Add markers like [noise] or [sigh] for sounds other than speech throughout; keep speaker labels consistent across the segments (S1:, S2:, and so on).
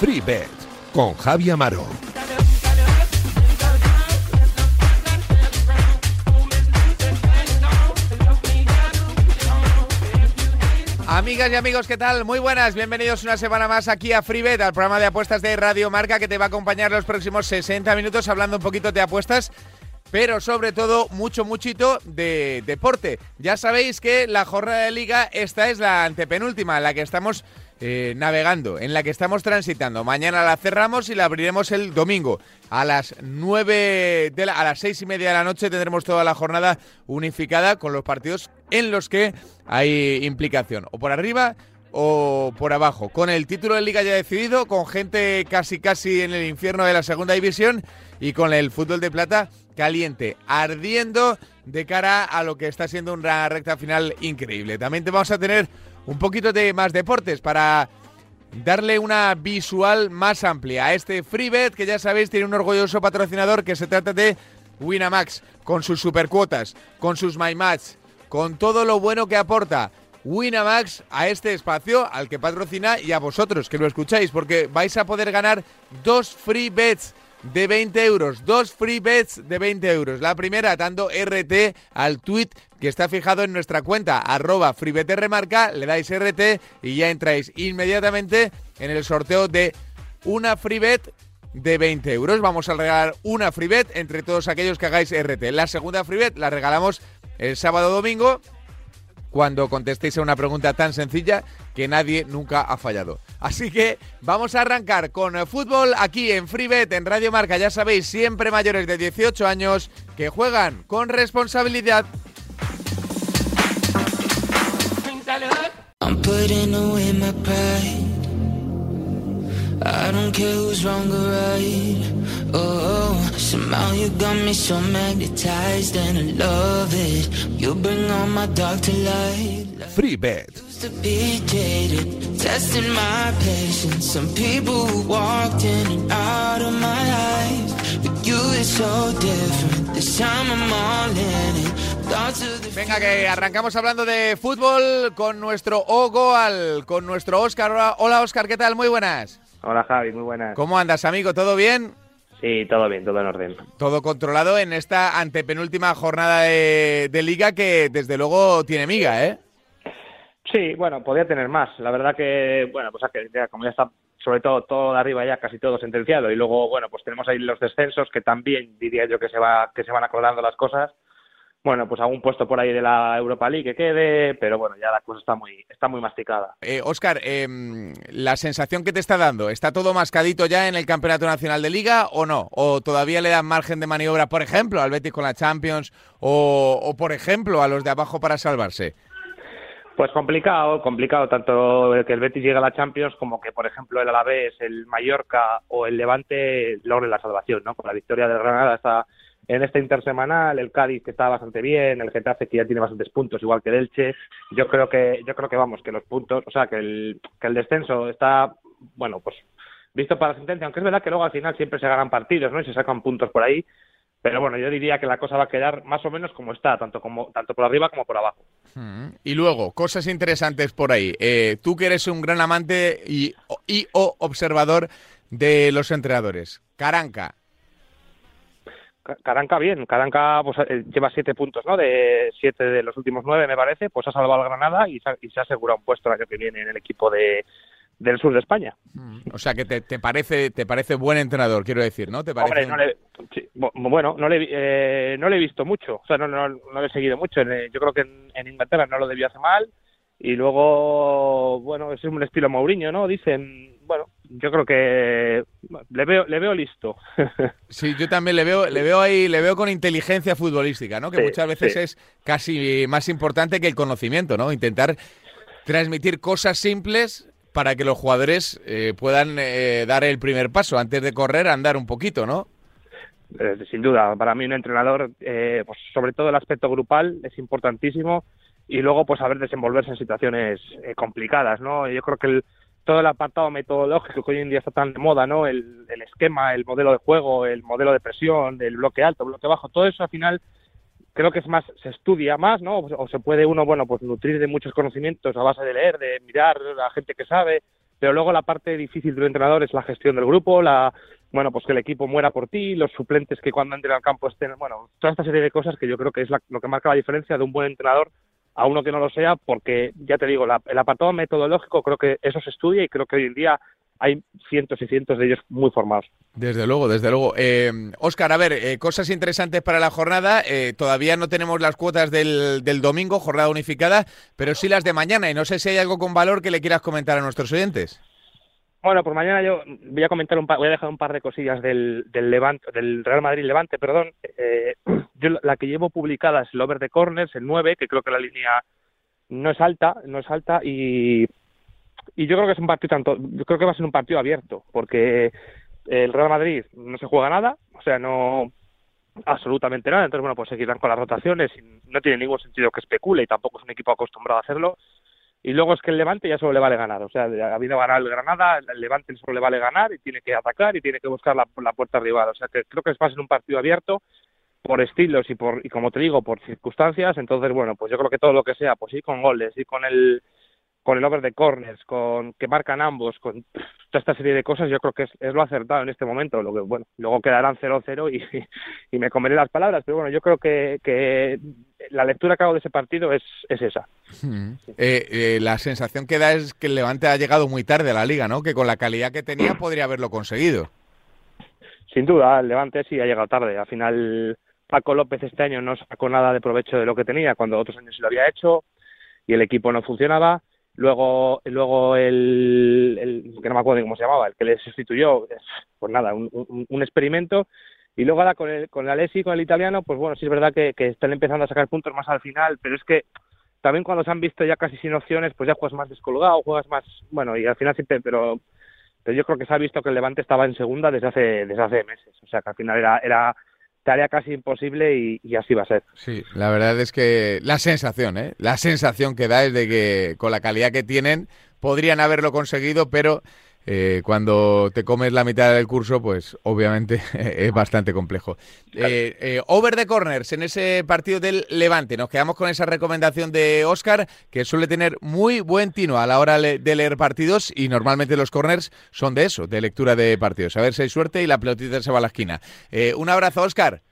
S1: Free Bet con Javi Amaro.
S2: Amigas y amigos, ¿qué tal? Muy buenas, bienvenidos una semana más aquí a FreeBet, al programa de apuestas de Radio Marca que te va a acompañar los próximos 60 minutos hablando un poquito de apuestas pero sobre todo mucho, muchito de deporte. Ya sabéis que la jornada de liga, esta es la antepenúltima, en la que estamos eh, navegando, en la que estamos transitando. Mañana la cerramos y la abriremos el domingo. A las 9 de a las seis y media de la noche tendremos toda la jornada unificada con los partidos en los que hay implicación. O por arriba o por abajo. Con el título de liga ya decidido, con gente casi casi en el infierno de la segunda división y con el fútbol de plata caliente, ardiendo de cara a lo que está siendo una recta final increíble. También te vamos a tener un poquito de más deportes para darle una visual más amplia a este FreeBet que ya sabéis tiene un orgulloso patrocinador que se trata de Winamax, con sus supercuotas, con sus MyMatch, con todo lo bueno que aporta. Winamax a este espacio al que patrocina y a vosotros que lo escucháis porque vais a poder ganar dos free bets de 20 euros. Dos free bets de 20 euros. La primera dando RT al tweet que está fijado en nuestra cuenta, arroba remarca, le dais RT y ya entráis inmediatamente en el sorteo de una free bet de 20 euros. Vamos a regalar una free bet entre todos aquellos que hagáis RT. La segunda free bet la regalamos el sábado domingo cuando contestéis a una pregunta tan sencilla que nadie nunca ha fallado. Así que vamos a arrancar con fútbol aquí en FreeBet, en Radio Marca. Ya sabéis, siempre mayores de 18 años que juegan con responsabilidad. Oh, somehow you got me so magnetized and I love it. You bring all my dark to light. Free bet. To be jaded, testing my patience. Some people who walked in and out of my life, but you is so different. This time I'm all in it. Venga, que arrancamos hablando de fútbol con nuestro Ogoal, con nuestro Oscar. Hola, Oscar, ¿qué tal? Muy buenas.
S3: Hola, Javi, muy buenas.
S2: ¿Cómo andas, amigo? ¿Todo bien?
S3: Sí, todo bien, todo en orden.
S2: Todo controlado en esta antepenúltima jornada de, liga que desde luego tiene miga, ¿eh?
S3: Sí, bueno, podría tener más. La verdad que, bueno, pues ya, como ya está sobre todo todo de arriba ya casi todo sentenciado y luego, bueno, pues tenemos ahí los descensos que también diría yo que se va que se van acordando las cosas bueno, pues algún puesto por ahí de la Europa League que quede, pero bueno, ya la cosa está muy, está muy masticada.
S2: Eh, Oscar, em, la sensación que te está dando, ¿está todo mascadito ya en el Campeonato Nacional de Liga o no? ¿O todavía le dan margen de maniobra, por ejemplo, al Betis con la Champions o, o por ejemplo, a los de abajo para salvarse?
S3: Pues complicado, complicado tanto que el Betis llegue a la Champions como que, por ejemplo, el Alavés, el Mallorca o el Levante logren la salvación, ¿no? Con la victoria del Granada está en este intersemanal, el Cádiz que está bastante bien, el Getafe que ya tiene bastantes puntos, igual que el Elche. Yo creo que, yo creo que vamos, que los puntos, o sea, que el, que el descenso está, bueno, pues visto para la sentencia, aunque es verdad que luego al final siempre se ganan partidos, ¿no? Y se sacan puntos por ahí. Pero bueno, yo diría que la cosa va a quedar más o menos como está, tanto como tanto por arriba como por abajo.
S2: Hmm. Y luego, cosas interesantes por ahí. Eh, tú que eres un gran amante y, y o observador de los entrenadores. Caranca,
S3: Caranca bien, Caranca pues, eh, lleva siete puntos, ¿no? De siete de los últimos nueve, me parece, pues ha salvado al Granada y se, y se asegura un puesto el año que viene en el equipo de, del sur de España.
S2: O sea que te, te, parece te parece buen entrenador, quiero decir, ¿no? ¿Te parece...
S3: no le, bueno, no le, eh, no le he visto mucho, o sea, no, no, no le he seguido mucho. Yo creo que en, en Inglaterra no lo debió hacer mal y luego, bueno, es un estilo Mourinho, ¿no? Dicen, bueno, yo creo que le veo le veo listo. [laughs]
S2: sí, yo también le veo le veo ahí le veo con inteligencia futbolística, ¿no? Que muchas veces es casi más importante que el conocimiento, ¿no? Intentar transmitir cosas simples para que los jugadores eh, puedan eh, dar el primer paso antes de correr, andar un poquito, ¿no?
S3: Eh, sin duda, para mí un entrenador, pues sobre todo el aspecto grupal es importantísimo y luego pues saber desenvolverse en situaciones complicadas, ¿no? Yo creo que el todo el apartado metodológico que hoy en día está tan de moda, ¿no? El, esquema, el modelo de juego, el modelo de presión, el bloque alto, bloque bajo, todo eso al final creo que es más, se estudia más, ¿no? O se puede uno, bueno, pues nutrir de muchos conocimientos a base de leer, de mirar a la gente que sabe, pero luego la parte difícil de un entrenador es la gestión del grupo, la, bueno, pues que el equipo muera por ti, los suplentes que cuando entren al campo estén, bueno, toda esta serie de cosas que yo creo que es lo que marca la diferencia de un buen entrenador a uno que no lo sea, porque ya te digo, el apartado metodológico creo que eso se estudia y creo que hoy en día hay cientos y cientos de ellos muy formados.
S2: Desde luego, desde luego. Eh, Oscar, a ver, eh, cosas interesantes para la jornada. Eh, todavía no tenemos las cuotas del, del, domingo, jornada unificada, pero sí las de mañana. Y no sé si hay algo con valor que le quieras comentar a nuestros oyentes.
S3: Bueno, por mañana yo voy a comentar un par, voy a dejar un par de cosillas del, del Levante, del Real Madrid Levante, perdón. Eh, yo la que llevo publicada es el over de corners, el 9, que creo que la línea no es alta, no es alta y, y yo creo que es un partido tanto, yo creo que va a ser un partido abierto, porque el Real Madrid no se juega nada, o sea, no absolutamente nada, entonces bueno, pues seguirán con las rotaciones, y no tiene ningún sentido que especule y tampoco es un equipo acostumbrado a hacerlo y luego es que el Levante ya solo le vale ganar. O sea, ha habido ganar el Granada, el Levante solo le vale ganar y tiene que atacar y tiene que buscar la, la puerta rival. O sea, que creo que es más en un partido abierto por estilos y por y como te digo por circunstancias entonces bueno pues yo creo que todo lo que sea pues ir con goles y con el con el over de corners, con que marcan ambos, con toda esta serie de cosas, yo creo que es, lo acertado en este momento. Lo que, bueno, luego quedarán 0-0 y, y, me comeré las palabras, pero bueno, yo creo que, que la lectura que hago de ese partido es, es esa.
S2: Hmm. Eh, eh, la sensación que da es que el Levante ha llegado muy tarde a la liga, ¿no? Que con la calidad que tenía podría haberlo conseguido.
S3: Sin duda, el Levante sí ha llegado tarde. Al final, Paco López este año no sacó nada de provecho de lo que tenía cuando otros años se lo había hecho y el equipo no funcionaba luego luego el, que no me acuerdo cómo se llamaba el que le sustituyó pues nada un, experimento. Y luego ahora con el con el Alessi con el italiano pues bueno sí es verdad que, están empezando a sacar puntos más al final pero es que también cuando se han visto ya casi sin opciones pues ya juegas más descolgado juegas más bueno y al final siempre pero pero yo creo que se ha visto que el Levante estaba en segunda desde hace desde hace meses. O sea que al final era era tarea casi imposible y, así va a ser.
S2: Sí, la verdad es que la sensación, ¿eh? la sensación que da es de que con la calidad que tienen podrían haberlo conseguido, pero eh, cuando te comes la mitad del curso, pues obviamente [laughs] es bastante complejo. Eh, eh, over the corners en ese partido del Levante. Nos quedamos con esa recomendación de Oscar, que suele tener muy buen tino a la hora de leer partidos y normalmente los corners son de eso, de lectura de partidos. A ver si hay suerte y la pelotita se va a la esquina. un abrazo, Oscar.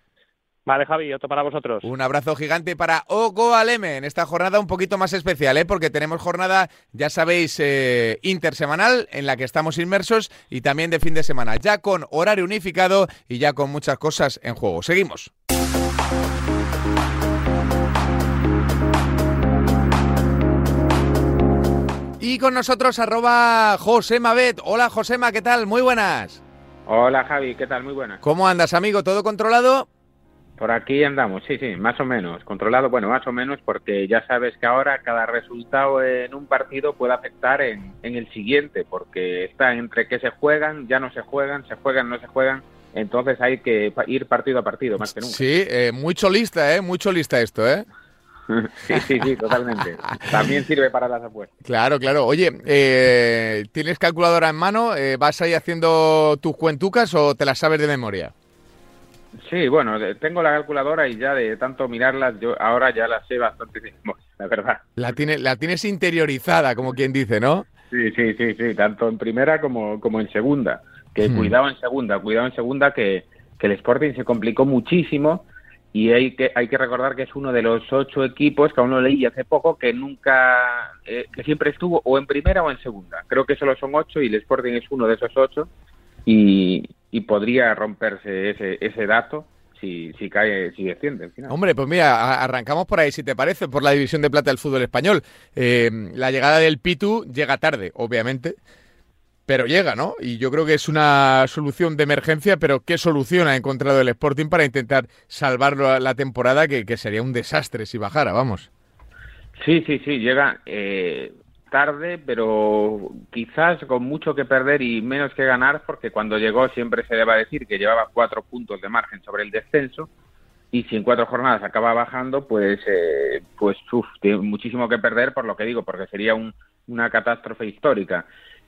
S3: Vale, Javi, otro para vosotros.
S2: Un abrazo gigante para Ogo Aleme en esta jornada un poquito más especial, ¿eh? porque tenemos jornada, ya sabéis, eh, intersemanal en la que estamos inmersos y también de fin de semana, ya con horario unificado y ya con muchas cosas en juego. Seguimos. Y con nosotros arroba Josema Bet. Hola Josema, ¿qué tal? Muy buenas.
S4: Hola Javi, ¿qué tal? Muy buenas.
S2: ¿Cómo andas, amigo? ¿Todo controlado?
S4: Por aquí andamos, sí, sí, más o menos. Controlado, bueno, más o menos, porque ya sabes que ahora cada resultado en un partido puede afectar en, el siguiente, porque está entre que se juegan, ya no se juegan, se juegan, no se juegan. Entonces hay que ir partido a partido, más que nunca.
S2: Sí, eh, mucho lista, ¿eh? Mucho lista esto, ¿eh? [laughs]
S4: sí, sí, sí, totalmente. También sirve para las apuestas.
S2: Claro, claro. Oye, eh, ¿tienes calculadora en mano? Eh, ¿Vas ahí haciendo tus cuentucas o te las sabes de memoria?
S4: Sí, bueno, tengo la calculadora y ya de tanto mirarlas, yo ahora ya la sé bastante bien, [laughs] la verdad.
S2: La, tiene, la tienes interiorizada, como quien dice, ¿no?
S4: Sí, sí, sí, sí, tanto en primera como, como en segunda. Que hmm. cuidado en segunda, cuidado en segunda, que, que el Sporting se complicó muchísimo y hay que, hay que recordar que es uno de los ocho equipos que aún lo leí hace poco que nunca, eh, que siempre estuvo o en primera o en segunda. Creo que solo son ocho y el Sporting es uno de esos ocho y, y podría romperse ese, ese dato si, si cae, si desciende al final.
S2: Hombre, pues mira, arrancamos por ahí, si te parece, por la división de plata del fútbol español. Eh, la llegada del Pitu llega tarde, obviamente, pero llega, ¿no? Y yo creo que es una solución de emergencia, pero ¿qué solución ha encontrado el Sporting para intentar salvarlo la temporada, que, que sería un desastre si bajara, vamos?
S4: Sí, sí, sí, llega. Eh, tarde, pero quizás con mucho que perder y menos que ganar, porque cuando llegó siempre se deba decir que llevaba cuatro puntos de margen sobre el descenso y si en cuatro jornadas acaba bajando, pues, eh, pues uf, tiene muchísimo que perder por lo que digo, porque sería una catástrofe histórica.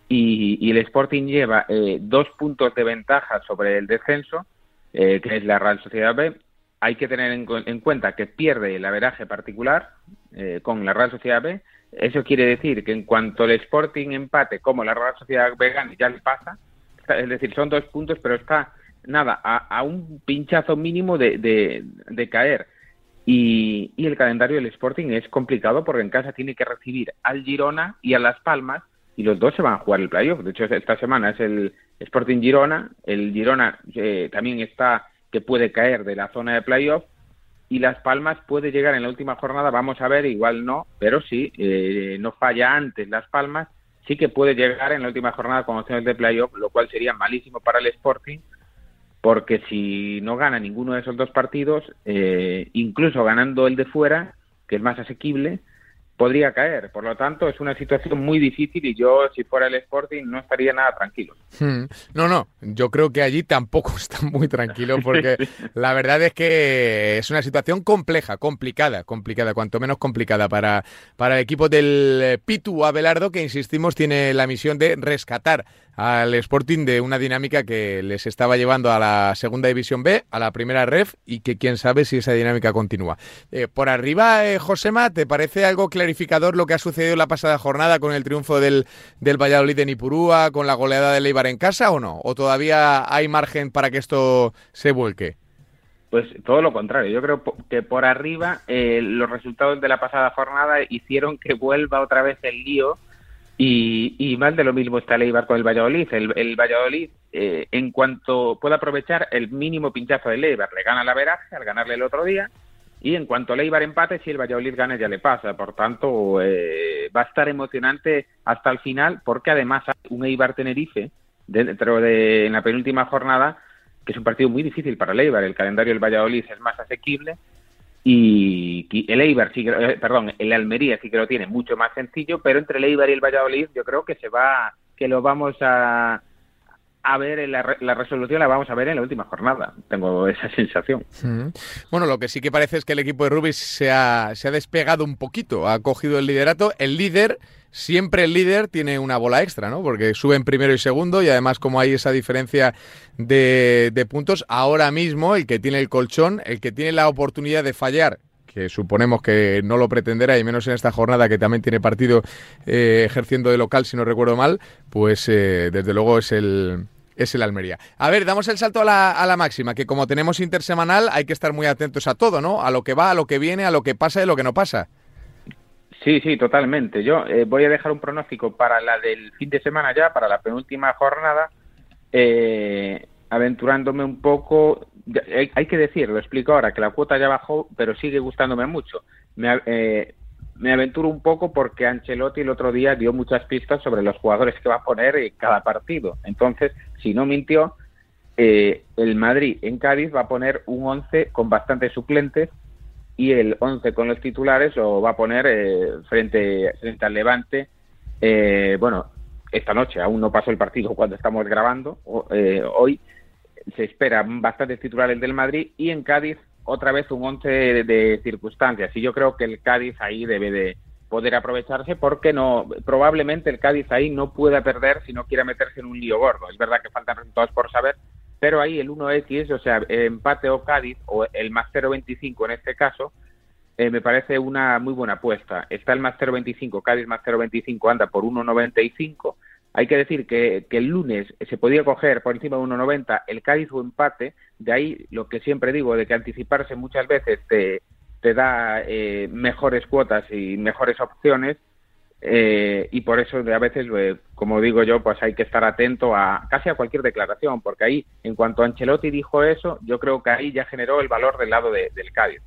S4: y, el Sporting lleva eh, dos puntos de ventaja sobre el descenso, eh, que es la Real Sociedad B. Hay que tener en, cuenta que pierde el averaje particular eh, con la Real Sociedad B. Eso quiere decir que en cuanto el Sporting empate como la Real Sociedad B gane, ya le pasa. Es decir, son dos puntos, pero está nada, a, un pinchazo mínimo de, de, caer. Y, y, el calendario del Sporting es complicado porque en casa tiene que recibir al Girona y a Las Palmas y los dos se van a jugar el playoff. De hecho, esta semana es el Sporting Girona, el Girona eh, también está que puede caer de la zona de playoff y Las Palmas puede llegar en la última jornada, vamos a ver, igual no, pero sí, eh, no falla antes Las Palmas, sí que puede llegar en la última jornada con opciones de playoff, lo cual sería malísimo para el Sporting, porque si no gana ninguno de esos dos partidos, eh, incluso ganando el de fuera, que es más asequible, podría caer. Por lo tanto, es una situación muy difícil y yo, si fuera el Sporting, no estaría nada tranquilo.
S2: Hmm. No, no, yo creo que allí tampoco [laughs] está muy tranquilo porque [laughs] la verdad es que es una situación compleja, complicada, complicada, cuanto menos complicada para, para el equipo del Pitu Abelardo, que insistimos tiene la misión de rescatar al Sporting de una dinámica que les estaba llevando a la segunda división B, a la primera ref y que quién sabe si esa dinámica continúa. Eh, por arriba, eh, Josema, ¿te parece algo clarificador lo que ha sucedido la pasada jornada con el triunfo del, del Valladolid en Ipurúa, con la goleada de Leibar en casa o no? ¿O todavía hay margen para que esto se vuelque?
S4: Pues todo lo contrario. Yo creo que por arriba eh, los resultados de la pasada jornada hicieron que vuelva otra vez el lío y, y más de lo mismo está el Eibar con el Valladolid. El, Valladolid, eh, en cuanto pueda aprovechar el mínimo pinchazo del Eibar, le gana la veraje al ganarle el otro día. Y en cuanto el Eibar empate, si el Valladolid gana ya le pasa. Por tanto, eh, va a estar emocionante hasta el final, porque además hay un Eibar Tenerife dentro de en la penúltima jornada, que es un partido muy difícil para el Eibar. El calendario del Valladolid es más asequible y el Eibar sí que, eh, perdón, el Almería sí que lo tiene mucho más sencillo, pero entre el Eibar y el Valladolid yo creo que se va, que lo vamos a, a ver la, la, resolución la vamos a ver en la última jornada. Tengo esa sensación.
S2: Bueno, lo que sí que parece es que el equipo de Rubis se ha, se ha despegado un poquito, ha cogido el liderato. El líder siempre el líder tiene una bola extra, ¿no? Porque suben primero y segundo y además como hay esa diferencia de, puntos, ahora mismo el que tiene el colchón, el que tiene la oportunidad de fallar, que suponemos que no lo pretenderá y menos en esta jornada que también tiene partido eh, ejerciendo de local, si no recuerdo mal, pues eh, desde luego es el, es el Almería. A ver, damos el salto a la, a la, máxima, que como tenemos intersemanal hay que estar muy atentos a todo, ¿no? A lo que va, a lo que viene, a lo que pasa y a lo que no pasa.
S4: Sí, sí, totalmente. Yo eh, voy a dejar un pronóstico para la del fin de semana ya, para la penúltima jornada, eh, aventurándome un poco. Hay, que decir, lo explico ahora, que la cuota ya bajó, pero sigue gustándome mucho. Me, eh, me aventuro un poco porque Ancelotti el otro día dio muchas pistas sobre los jugadores que va a poner en cada partido. Entonces, si no mintió, el Madrid en Cádiz va a poner un 11 con bastantes suplentes y el 11 con los titulares lo va a poner eh, frente, frente al Levante. Eh, bueno, esta noche aún no pasó el partido [laughs] cuando estamos grabando. Eh, hoy se esperan bastantes titulares del Madrid y en Cádiz otra vez un 11 de, circunstancias. Y yo creo que el Cádiz ahí debe de poder aprovecharse porque no probablemente el Cádiz ahí no pueda perder si no quiere meterse en un lío gordo. Es verdad que faltan resultados por saber, pero ahí el 1X, o sea, empate o Cádiz, o el más 0.25 en este caso, eh, me parece una muy buena apuesta. Está el más 0.25, Cádiz más 0.25 anda por 1.95. Hay que decir que, el lunes se podía coger por encima de 1.90 el Cádiz o empate, de ahí lo que siempre digo, de que anticiparse muchas veces te, te da eh, mejores cuotas y mejores opciones, eh, y por eso a veces, eh, como digo yo, pues hay que estar atento a casi a cualquier declaración, porque ahí, en cuanto Ancelotti dijo eso, yo creo que ahí ya generó el valor del lado del Cádiz.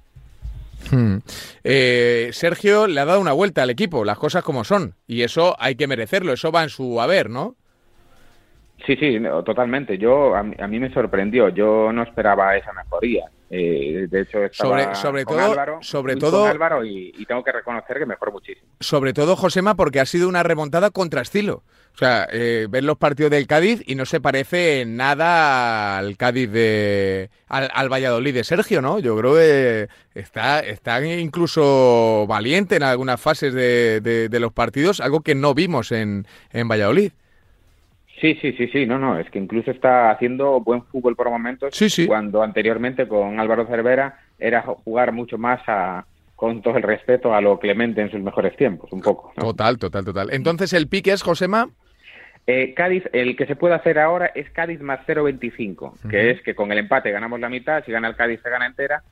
S2: Hmm. Eh, Sergio le ha dado una vuelta al equipo, las cosas como son, y eso hay que merecerlo, eso va en su haber, ¿no?
S4: Sí, sí, totalmente. Yo a mí, me sorprendió. Yo no esperaba esa mejoría. Eh, de hecho, estaba
S2: sobre,
S4: con
S2: todo,
S4: Álvaro,
S2: sobre todo,
S4: Álvaro y, tengo que reconocer que mejoró muchísimo.
S2: Sobre todo, Josema, porque ha sido una remontada contra estilo. O sea, eh, ver los partidos del Cádiz y no se parece nada al Cádiz de. al, Valladolid de Sergio, ¿no? Yo creo que está, está incluso valiente en algunas fases de, de, de los partidos, algo que no vimos en, en Valladolid.
S4: Sí, sí, sí, sí, no, no, es que incluso está haciendo buen fútbol por momentos,
S2: Sí, sí.
S4: cuando anteriormente con Álvaro Cervera era jugar mucho más a, con todo el respeto a lo Clemente en sus mejores tiempos, un poco. ¿no?
S2: Total, total, total. Entonces el pique es, Josema.
S4: Eh, Cádiz, el que se puede hacer ahora es Cádiz más 0.25, que es que con el empate ganamos la mitad, si gana el Cádiz se gana entera,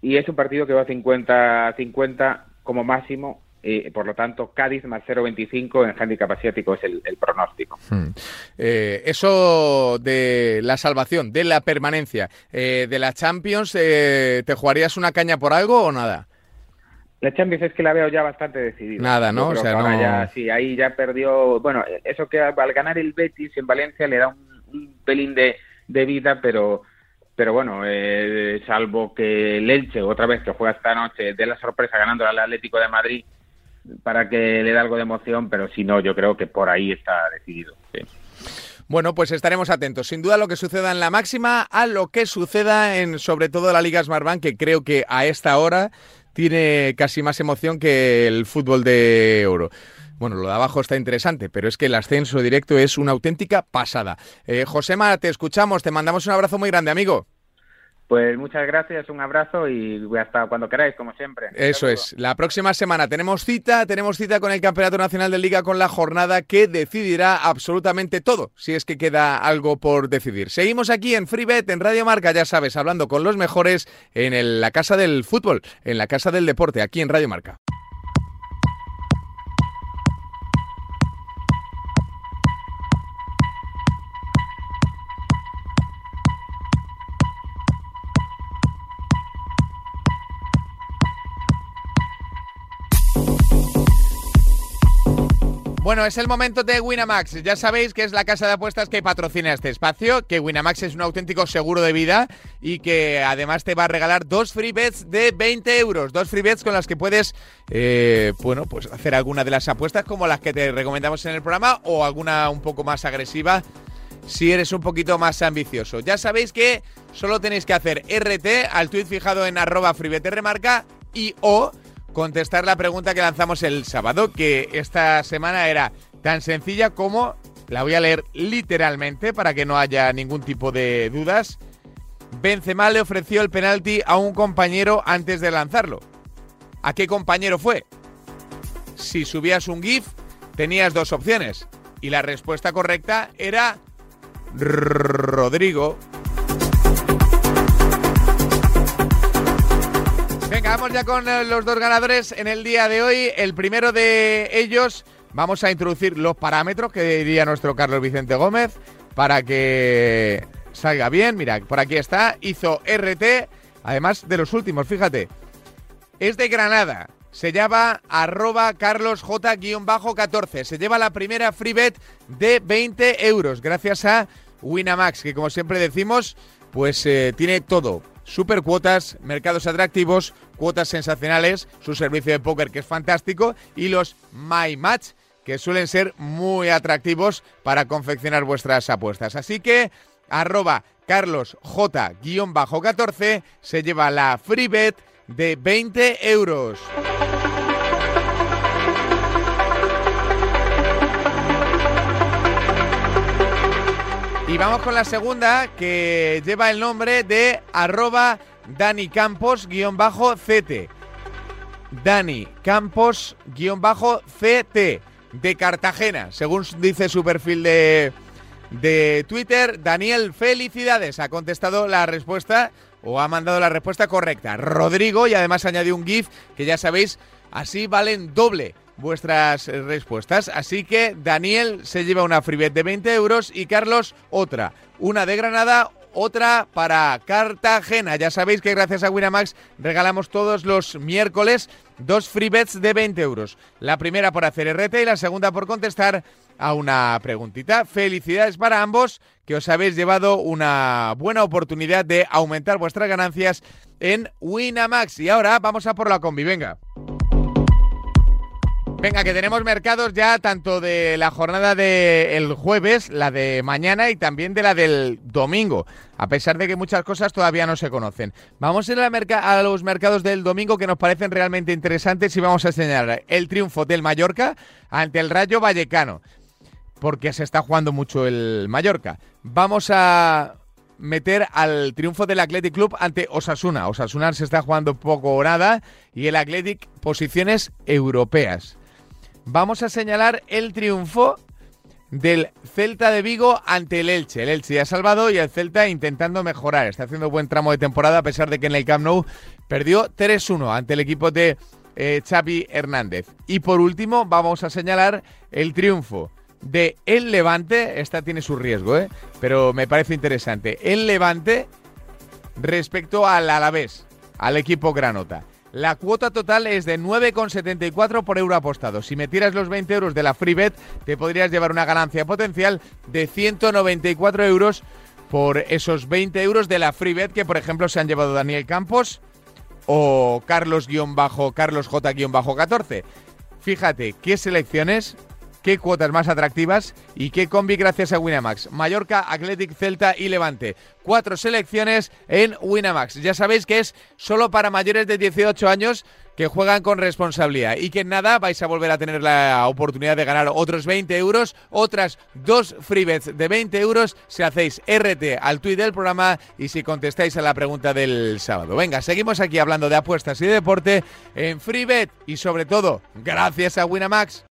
S4: y es un partido que va 50-50 como máximo, y por lo tanto Cádiz más 0.25 en handicap asiático es el, el pronóstico.
S2: Eh, eso de la salvación, de la permanencia, eh, de la Champions, eh, ¿te jugarías una caña por algo o nada?
S4: La Champions es que la veo ya bastante decidida.
S2: Nada, ¿no? O sea, no-
S4: ya, sí, ahí ya perdió. Bueno, eso que al ganar el Betis en Valencia le da un, un pelín de, de vida, pero pero bueno, eh, salvo que el Elche, otra vez que juega esta noche, dé la sorpresa ganando al Atlético de Madrid para que le dé algo de emoción, pero si no, yo creo que por ahí está decidido. sí.
S2: Bueno, pues estaremos atentos. Sin duda a lo que suceda en la máxima, a lo que suceda en sobre todo la Liga Smartbank, que creo que a esta hora tiene casi más emoción que el fútbol de euro. Bueno, lo de abajo está interesante, pero es que el ascenso directo es una auténtica pasada. Eh, Josema, te escuchamos, te mandamos un abrazo muy grande, amigo.
S4: Pues muchas gracias, un abrazo y hasta cuando queráis, como siempre.
S2: Eso es. La próxima semana tenemos cita, tenemos cita con el Campeonato Nacional de Liga con la jornada que decidirá absolutamente todo, si es que queda algo por decidir. Seguimos aquí en FreeBet, en Radio Marca, ya sabes, hablando con los mejores en el- la casa del fútbol, en la casa del deporte, aquí en Radio Marca. Bueno, es el momento de Winamax. Ya sabéis que es la casa de apuestas que patrocina este espacio, que Winamax es un auténtico seguro de vida y que además te va a regalar dos free bets de 20 euros. Dos free bets con las que puedes, eh, bueno, pues hacer alguna de las apuestas como las que te recomendamos en el programa o alguna un poco más agresiva si eres un poquito más ambicioso. Ya sabéis que solo tenéis que hacer RT al tweet fijado en arroba freebetrmarca y o contestar la pregunta que lanzamos el sábado, que esta semana era tan sencilla como, la voy a leer literalmente para que no haya ningún tipo de dudas. Benzema le ofreció el penalti a un compañero antes de lanzarlo. ¿A qué compañero fue? Si subías un GIF, tenías dos opciones. Y la respuesta correcta era Rodrigo. Venga, vamos ya con eh, los dos ganadores en el día de hoy. El primero de ellos, vamos a introducir los parámetros que diría nuestro Carlos Vicente Gómez para que salga bien. Mira, por aquí está. Hizo RT, además de los últimos, fíjate. Es de Granada. Se llama arroba carlosj-14. Se lleva la primera free bet de 20 euros gracias a Winamax, que como siempre decimos, pues eh, tiene todo. Super cuotas, mercados atractivos, cuotas sensacionales, su servicio de póker que es fantástico y los My Match que suelen ser muy atractivos para confeccionar vuestras apuestas. Así que arroba carlosj-14 se lleva la free bet de 20 euros. Y vamos con la segunda que lleva el nombre de arroba Dani Campos-CT. Dani Campos-CT de Cartagena, según dice su perfil de, de Twitter. Daniel, felicidades. Ha contestado la respuesta o ha mandado la respuesta correcta. Rodrigo y además añadió un GIF que ya sabéis, así valen doble vuestras respuestas. Así que Daniel se lleva una freebet de 20 euros y Carlos otra. Una de Granada, otra para Cartagena. Ya sabéis que gracias a Winamax regalamos todos los miércoles dos free bets de 20 euros. La primera por hacer RT y la segunda por contestar a una preguntita. Felicidades para ambos que os habéis llevado una buena oportunidad de aumentar vuestras ganancias en Winamax. Y ahora vamos a por la combi, venga. Venga, que tenemos mercados ya tanto de la jornada del jueves, la de mañana y también de la del domingo, a pesar de que muchas cosas todavía no se conocen. Vamos a ir a, a los mercados del domingo que nos parecen realmente interesantes y vamos a señalar el triunfo del Mallorca ante el Rayo Vallecano. porque se está jugando mucho el Mallorca. Vamos a meter al triunfo del Athletic Club ante Osasuna. Osasuna se está jugando poco o nada y el Athletic posiciones europeas. Vamos a señalar el triunfo del Celta de Vigo ante el Elche. El Elche ya ha salvado y el Celta intentando mejorar. Está haciendo buen tramo de temporada a pesar de que en el Camp Nou perdió 3-1 ante el equipo de eh, Xavi Hernández. Y por último vamos a señalar el triunfo de El Levante. Esta tiene su riesgo, ¿eh? pero me parece interesante. El Levante respecto al Alavés, al equipo Granota. La cuota total es de 9,74 por euro apostado. Si me tiras los 20 euros de la FreeBet, te podrías llevar una ganancia potencial de 194 euros por esos 20 euros de la FreeBet que, por ejemplo, se han llevado Daniel Campos o Carlos-Carlos J-14. Fíjate qué selecciones qué cuotas más atractivas y qué combi gracias a Winamax. Mallorca, Athletic, Celta y Levante. Cuatro selecciones en Winamax. Ya sabéis que es solo para mayores de 18 años que juegan con responsabilidad y que en nada vais a volver a tener la oportunidad de ganar otros 20 euros, otras dos freebets de 20 euros si hacéis RT al tweet del programa y si contestáis a la pregunta del sábado. Venga, seguimos aquí hablando de apuestas y de deporte en freebet y sobre todo gracias a Winamax.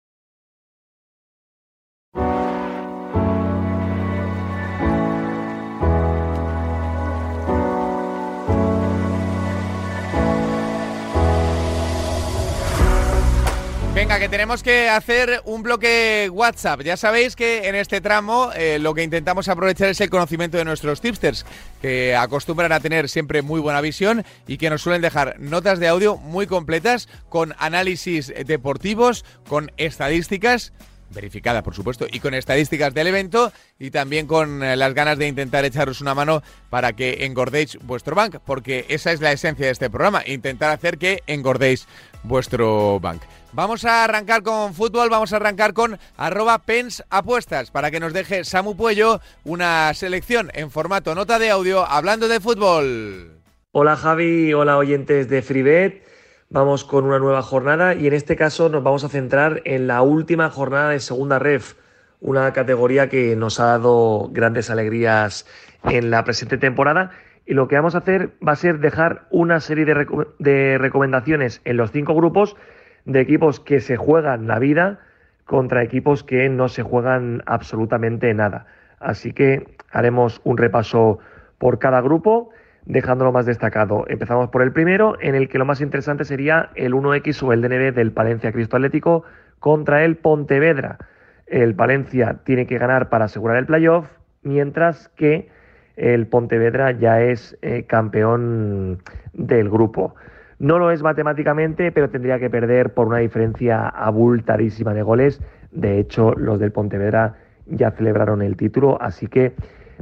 S2: Venga, que tenemos que hacer un bloque WhatsApp. Ya sabéis que en este tramo eh, lo que intentamos aprovechar es el conocimiento de nuestros tipsters, que acostumbran a tener siempre muy buena visión y que nos suelen dejar notas de audio muy completas con análisis deportivos, con estadísticas verificada, por supuesto, y con estadísticas del evento y también con eh, las ganas de intentar echaros una mano para que engordéis vuestro bank, porque esa es la esencia de este programa, intentar hacer que engordéis vuestro bank. Vamos a arrancar con fútbol, vamos a arrancar con arroba pens apuestas para que nos deje Samu Puello una selección en formato nota de audio hablando de fútbol.
S5: Hola Javi, hola oyentes de FreeBet. Vamos con una nueva jornada y en este caso nos vamos a centrar en la última jornada de segunda ref, una categoría que nos ha dado grandes alegrías en la presente temporada. Y lo que vamos a hacer va a ser dejar una serie de, recomendaciones en los cinco grupos de equipos que se juegan la vida contra equipos que no se juegan absolutamente nada. Así que haremos un repaso por cada grupo dejando lo más destacado. Empezamos por el primero, en el que lo más interesante sería el 1X o el DNB del Palencia Cristo Atlético contra el Pontevedra. El Palencia tiene que ganar para asegurar el playoff, mientras que el Pontevedra ya es eh, campeón del grupo. No lo es matemáticamente, pero tendría que perder por una diferencia abultadísima de goles. De hecho, los del Pontevedra ya celebraron el título, así que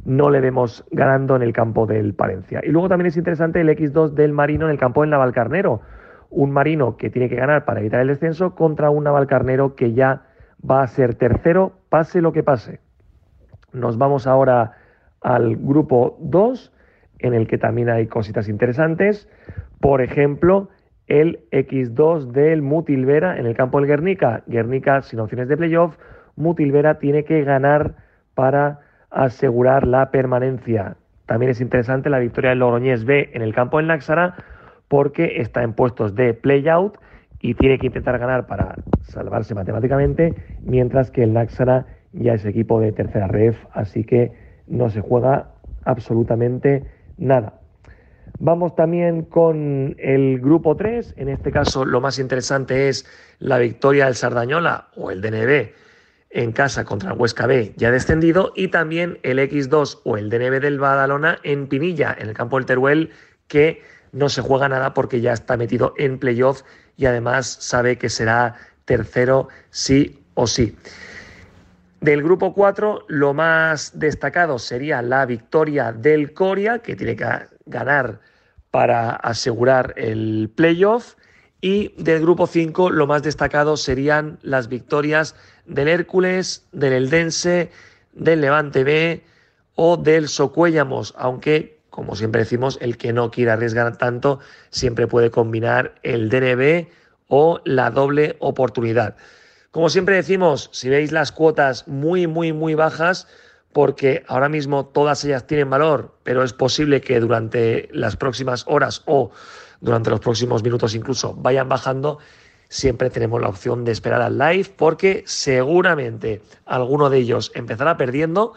S5: no le vemos ganando en el campo del Palencia. Y luego también es interesante el X2 del Marino en el campo del Navalcarnero. Un Marino que tiene que ganar para evitar el descenso contra un Navalcarnero que ya va a ser tercero, pase lo que pase. Nos vamos ahora al grupo 2, en el que también hay cositas interesantes. Por ejemplo, el X2 del Mutilvera en el campo del Guernica. Guernica sin opciones de playoff. Mutilvera tiene que ganar para asegurar la permanencia. También es interesante la victoria del Logroñés B en el campo del Naxara porque está en puestos de play-out y tiene que intentar ganar para salvarse matemáticamente, mientras que el Naxara ya es equipo de tercera ref, así que no se juega absolutamente nada. Vamos también con el grupo 3, en este caso lo más interesante es la victoria del Sardañola o el DNB en casa contra el Huesca B ya descendido y también el X2 o el DNB del Badalona en Pinilla, en el campo del Teruel, que no se juega nada porque ya está metido en playoff y además sabe que será tercero sí o sí. Del grupo 4, lo más destacado sería la victoria del Coria, que tiene que ganar para asegurar el playoff. Y del grupo 5, lo más destacado serían las victorias del Hércules, del Eldense, del Levante B o del Socuéllamos, aunque, como siempre decimos, el que no quiera arriesgar tanto siempre puede combinar el DNB o la doble oportunidad. Como siempre decimos, si veis las cuotas muy, muy, muy bajas, porque ahora mismo todas ellas tienen valor, pero es posible que durante las próximas horas o durante los próximos minutos incluso vayan bajando, siempre tenemos la opción de esperar al live porque seguramente alguno de ellos empezará perdiendo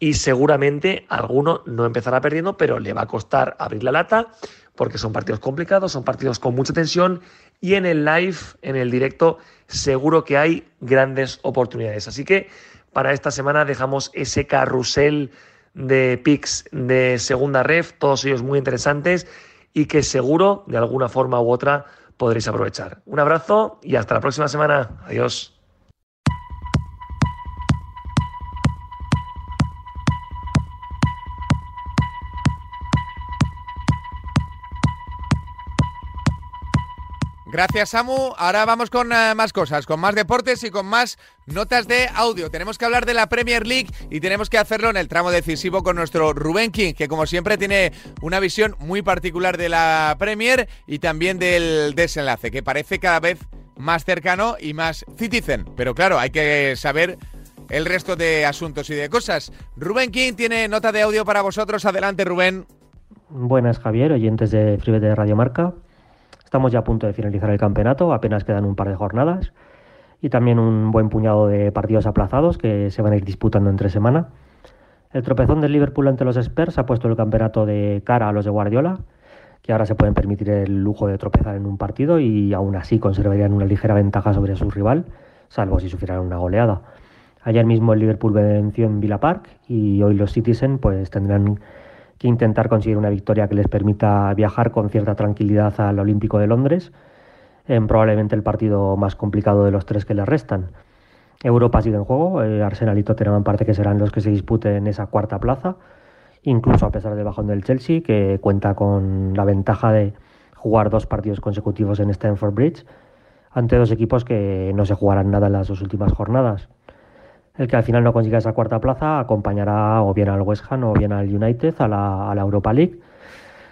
S5: y seguramente alguno no empezará perdiendo, pero le va a costar abrir la lata porque son partidos complicados, son partidos con mucha tensión y en el live, en el directo, seguro que hay grandes oportunidades. Así que para esta semana dejamos ese carrusel de picks de segunda ref, todos ellos muy interesantes y que seguro de alguna forma u otra podréis aprovechar. Un abrazo y hasta la próxima semana. Adiós.
S2: Gracias, Samu. Ahora vamos con eh, más cosas, con más deportes y con más notas de audio. Tenemos que hablar de la Premier League y tenemos que hacerlo en el tramo decisivo con nuestro Rubén King, que como siempre tiene una visión muy particular de la Premier y también del desenlace, que parece cada vez más cercano y más citizen. Pero claro, hay que saber el resto de asuntos y de cosas. Rubén King tiene nota de audio para vosotros. Adelante, Rubén.
S6: Buenas, Javier, oyentes de Freebet de Radio Marca. Estamos ya a punto de finalizar el campeonato, apenas quedan un par de jornadas y también un buen puñado de partidos aplazados que se van a ir disputando entre semana. El tropezón del Liverpool ante los Spurs ha puesto el campeonato de cara a los de Guardiola, que ahora se pueden permitir el lujo de tropezar en un partido y aún así conservarían una ligera ventaja sobre su rival, salvo si sufrieran una goleada. Ayer mismo el Liverpool venció en Villa Park y hoy los Citizen pues tendrán que intentar conseguir una victoria que les permita viajar con cierta tranquilidad al Olímpico de Londres, en probablemente el partido más complicado de los tres que les restan. Europa sigue en juego, eh, Arsenal y Tottenham en parte que serán los que se disputen esa cuarta plaza, incluso a pesar del bajón del Chelsea, que cuenta con la ventaja de jugar dos partidos consecutivos en Stamford Bridge, ante dos equipos que no se jugarán nada en las dos últimas jornadas. El que al final no consiga esa cuarta plaza acompañará o bien al West Ham o bien al United a la, Europa League.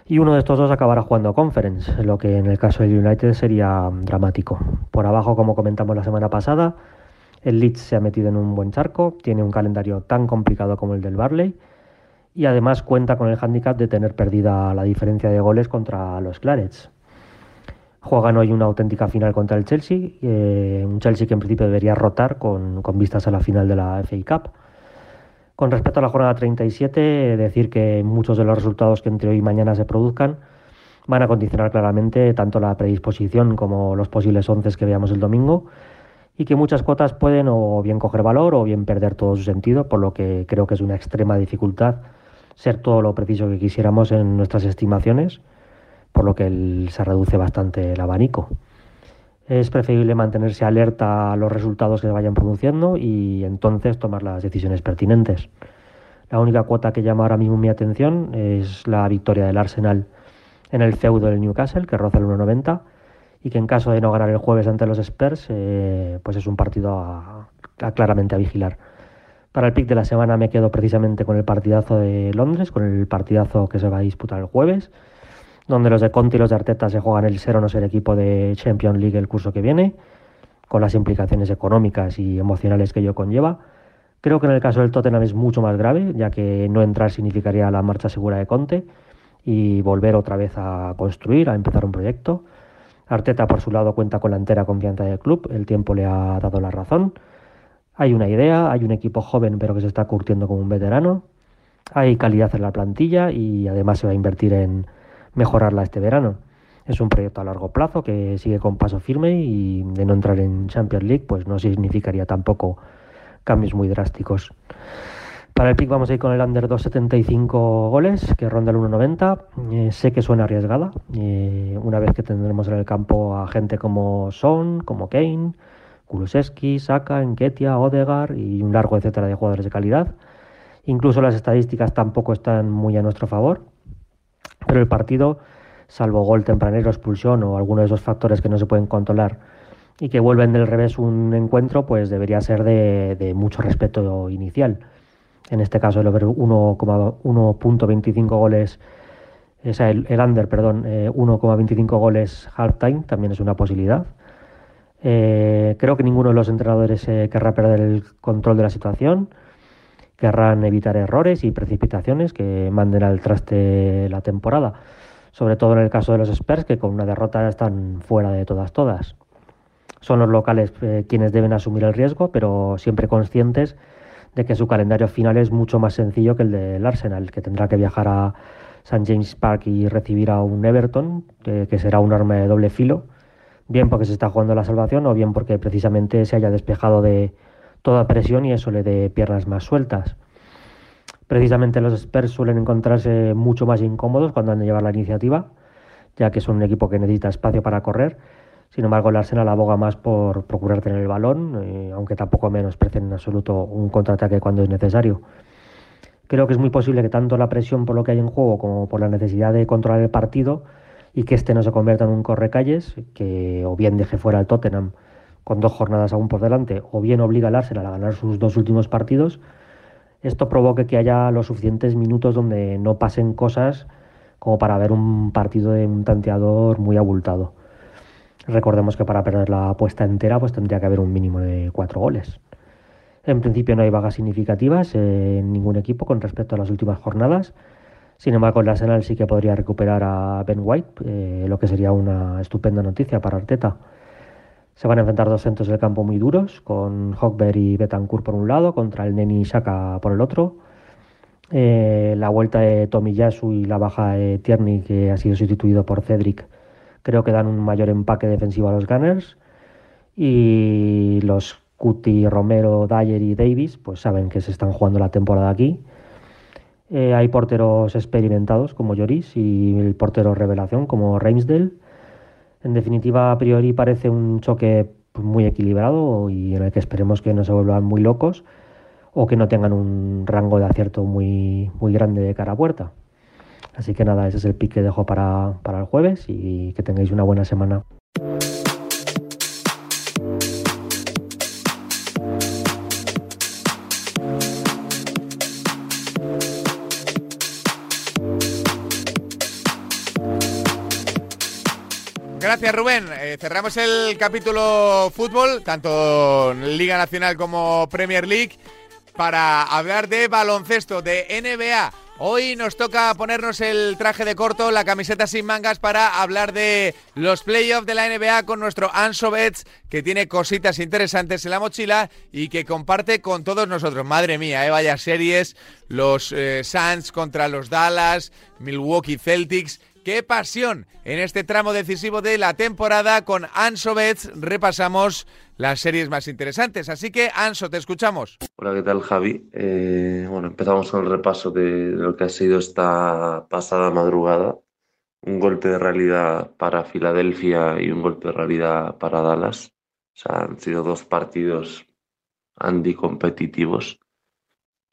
S6: Y uno de estos dos acabará jugando Conference, lo que en el caso del United sería dramático. Por abajo, como comentamos la semana pasada, el Leeds se ha metido en un buen charco, tiene un calendario tan complicado como el del Barley y además cuenta con el hándicap de tener perdida la diferencia de goles contra los Clarets. Juegan hoy una auténtica final contra el Chelsea, eh, un Chelsea que en principio debería rotar con, vistas a la final de la FA Cup. Con respecto a la jornada 37, decir que muchos de los resultados que entre hoy y mañana se produzcan van a condicionar claramente tanto la predisposición como los posibles once que veamos el domingo y que muchas cuotas pueden o bien coger valor o bien perder todo su sentido, por lo que creo que es una extrema dificultad ser todo lo preciso que quisiéramos en nuestras estimaciones por lo que se reduce bastante el abanico. Es preferible mantenerse alerta a los resultados que se vayan produciendo y entonces tomar las decisiones pertinentes. La única cuota que llama ahora mismo mi atención es la victoria del Arsenal en el feudo del Newcastle, que roza el 1.90, y que en caso de no ganar el jueves ante los Spurs, eh, pues es un partido claramente a vigilar. Para el pick de la semana me quedo precisamente con el partidazo de Londres, con el partidazo que se va a disputar el jueves donde los de Conte y los de Arteta se juegan el ser o no ser equipo de Champions League el curso que viene, con las implicaciones económicas y emocionales que ello conlleva. Creo que en el caso del Tottenham es mucho más grave, ya que no entrar significaría la marcha segura de Conte y volver otra vez a construir, a empezar un proyecto. Arteta, por su lado, cuenta con la entera confianza del club, el tiempo le ha dado la razón. Hay una idea, hay un equipo joven pero que se está curtiendo como un veterano, hay calidad en la plantilla y además se va a invertir en, mejorarla este verano. Es un proyecto a largo plazo que sigue con paso firme y de no entrar en Champions League pues no significaría tampoco cambios muy drásticos. Para el pick vamos a ir con el under 2.75 goles, que ronda el 1.90. Eh, sé que suena arriesgada, eh, una vez que tendremos en el campo a gente como Son, como Kane, Kulusevski, Saka, Enketia, Odegar y un largo etcétera de jugadores de calidad. Incluso las estadísticas tampoco están muy a nuestro favor. Pero el partido, salvo gol tempranero, expulsión o alguno de esos factores que no se pueden controlar y que vuelven del revés un encuentro, pues debería ser de, mucho respeto inicial. En este caso, el over 1,25 goles, o el, under, perdón, 1,25 eh, goles halftime también es una posibilidad. Eh, creo que ninguno de los entrenadores eh, querrá perder el control de la situación, querrán evitar errores y precipitaciones que manden al traste la temporada, sobre todo en el caso de los Spurs, que con una derrota están fuera de todas, todas. Son los locales eh, quienes deben asumir el riesgo, pero siempre conscientes de que su calendario final es mucho más sencillo que el del Arsenal, que tendrá que viajar a St. James Park y recibir a un Everton, que será un arma de doble filo bien porque se está jugando la salvación o bien porque precisamente se haya despejado de toda presión y eso le dé piernas más sueltas. Precisamente los Spurs suelen encontrarse mucho más incómodos cuando han de llevar la iniciativa, ya que son un equipo que necesita espacio para correr. Sin embargo, el Arsenal aboga más por procurar tener el balón, eh, aunque tampoco menosprecien en absoluto un contraataque cuando es necesario. Creo que es muy posible que tanto la presión por lo que hay en juego como por la necesidad de controlar el partido y que este no se convierta en un correcalles, que o bien deje fuera al Tottenham con dos jornadas aún por delante, o bien obliga al Arsenal a ganar sus dos últimos partidos, esto provoque que haya los suficientes minutos donde no pasen cosas como para ver un partido de un tanteador muy abultado. Recordemos que para perder la apuesta entera pues tendría que haber un mínimo de cuatro goles. En principio no hay vagas significativas en ningún equipo con respecto a las últimas jornadas sin embargo, el Arsenal sí que podría recuperar a Ben White, eh, lo que sería una estupenda noticia para Arteta. Se van a enfrentar dos centros del campo muy duros, con Hockberg y Betancourt por un lado, contra el Neni Shaka por el otro. Eh, la vuelta de Tomiyasu y la baja de Tierney, que ha sido sustituido por Cedric, creo que dan un mayor empaque defensivo a los Gunners. Y los Cuti, Romero, Dyer y Davis, pues saben que se están jugando la temporada aquí eh, hay porteros experimentados como Lloris y el portero revelación como Ramsdale. En definitiva, a priori parece un choque muy equilibrado y en el que esperemos que no se vuelvan muy locos o que no tengan un rango de acierto muy, muy grande de cara a puerta. Así que nada, ese es el pick que dejo para, para el jueves y que tengáis una buena semana.
S2: Gracias Rubén. Eh, cerramos el capítulo fútbol, tanto Liga Nacional como Premier League, para hablar de baloncesto, de NBA. Hoy nos toca ponernos el traje de corto, la camiseta sin mangas para hablar de los playoffs de la NBA con nuestro Anso Bets, que tiene cositas interesantes en la mochila y que comparte con todos nosotros. Madre mía, ¿eh? vaya series, los eh, Suns contra los Dallas, Milwaukee Celtics Qué pasión en este tramo decisivo de la temporada con Anso Betts. Repasamos las series más interesantes. Así que, Anso, te escuchamos.
S7: Hola, ¿qué tal, Javi? Eh, bueno, empezamos con el repaso de lo que ha sido esta pasada madrugada. Un golpe de realidad para Filadelfia y un golpe de realidad para Dallas. O sea, han sido dos partidos anticompetitivos.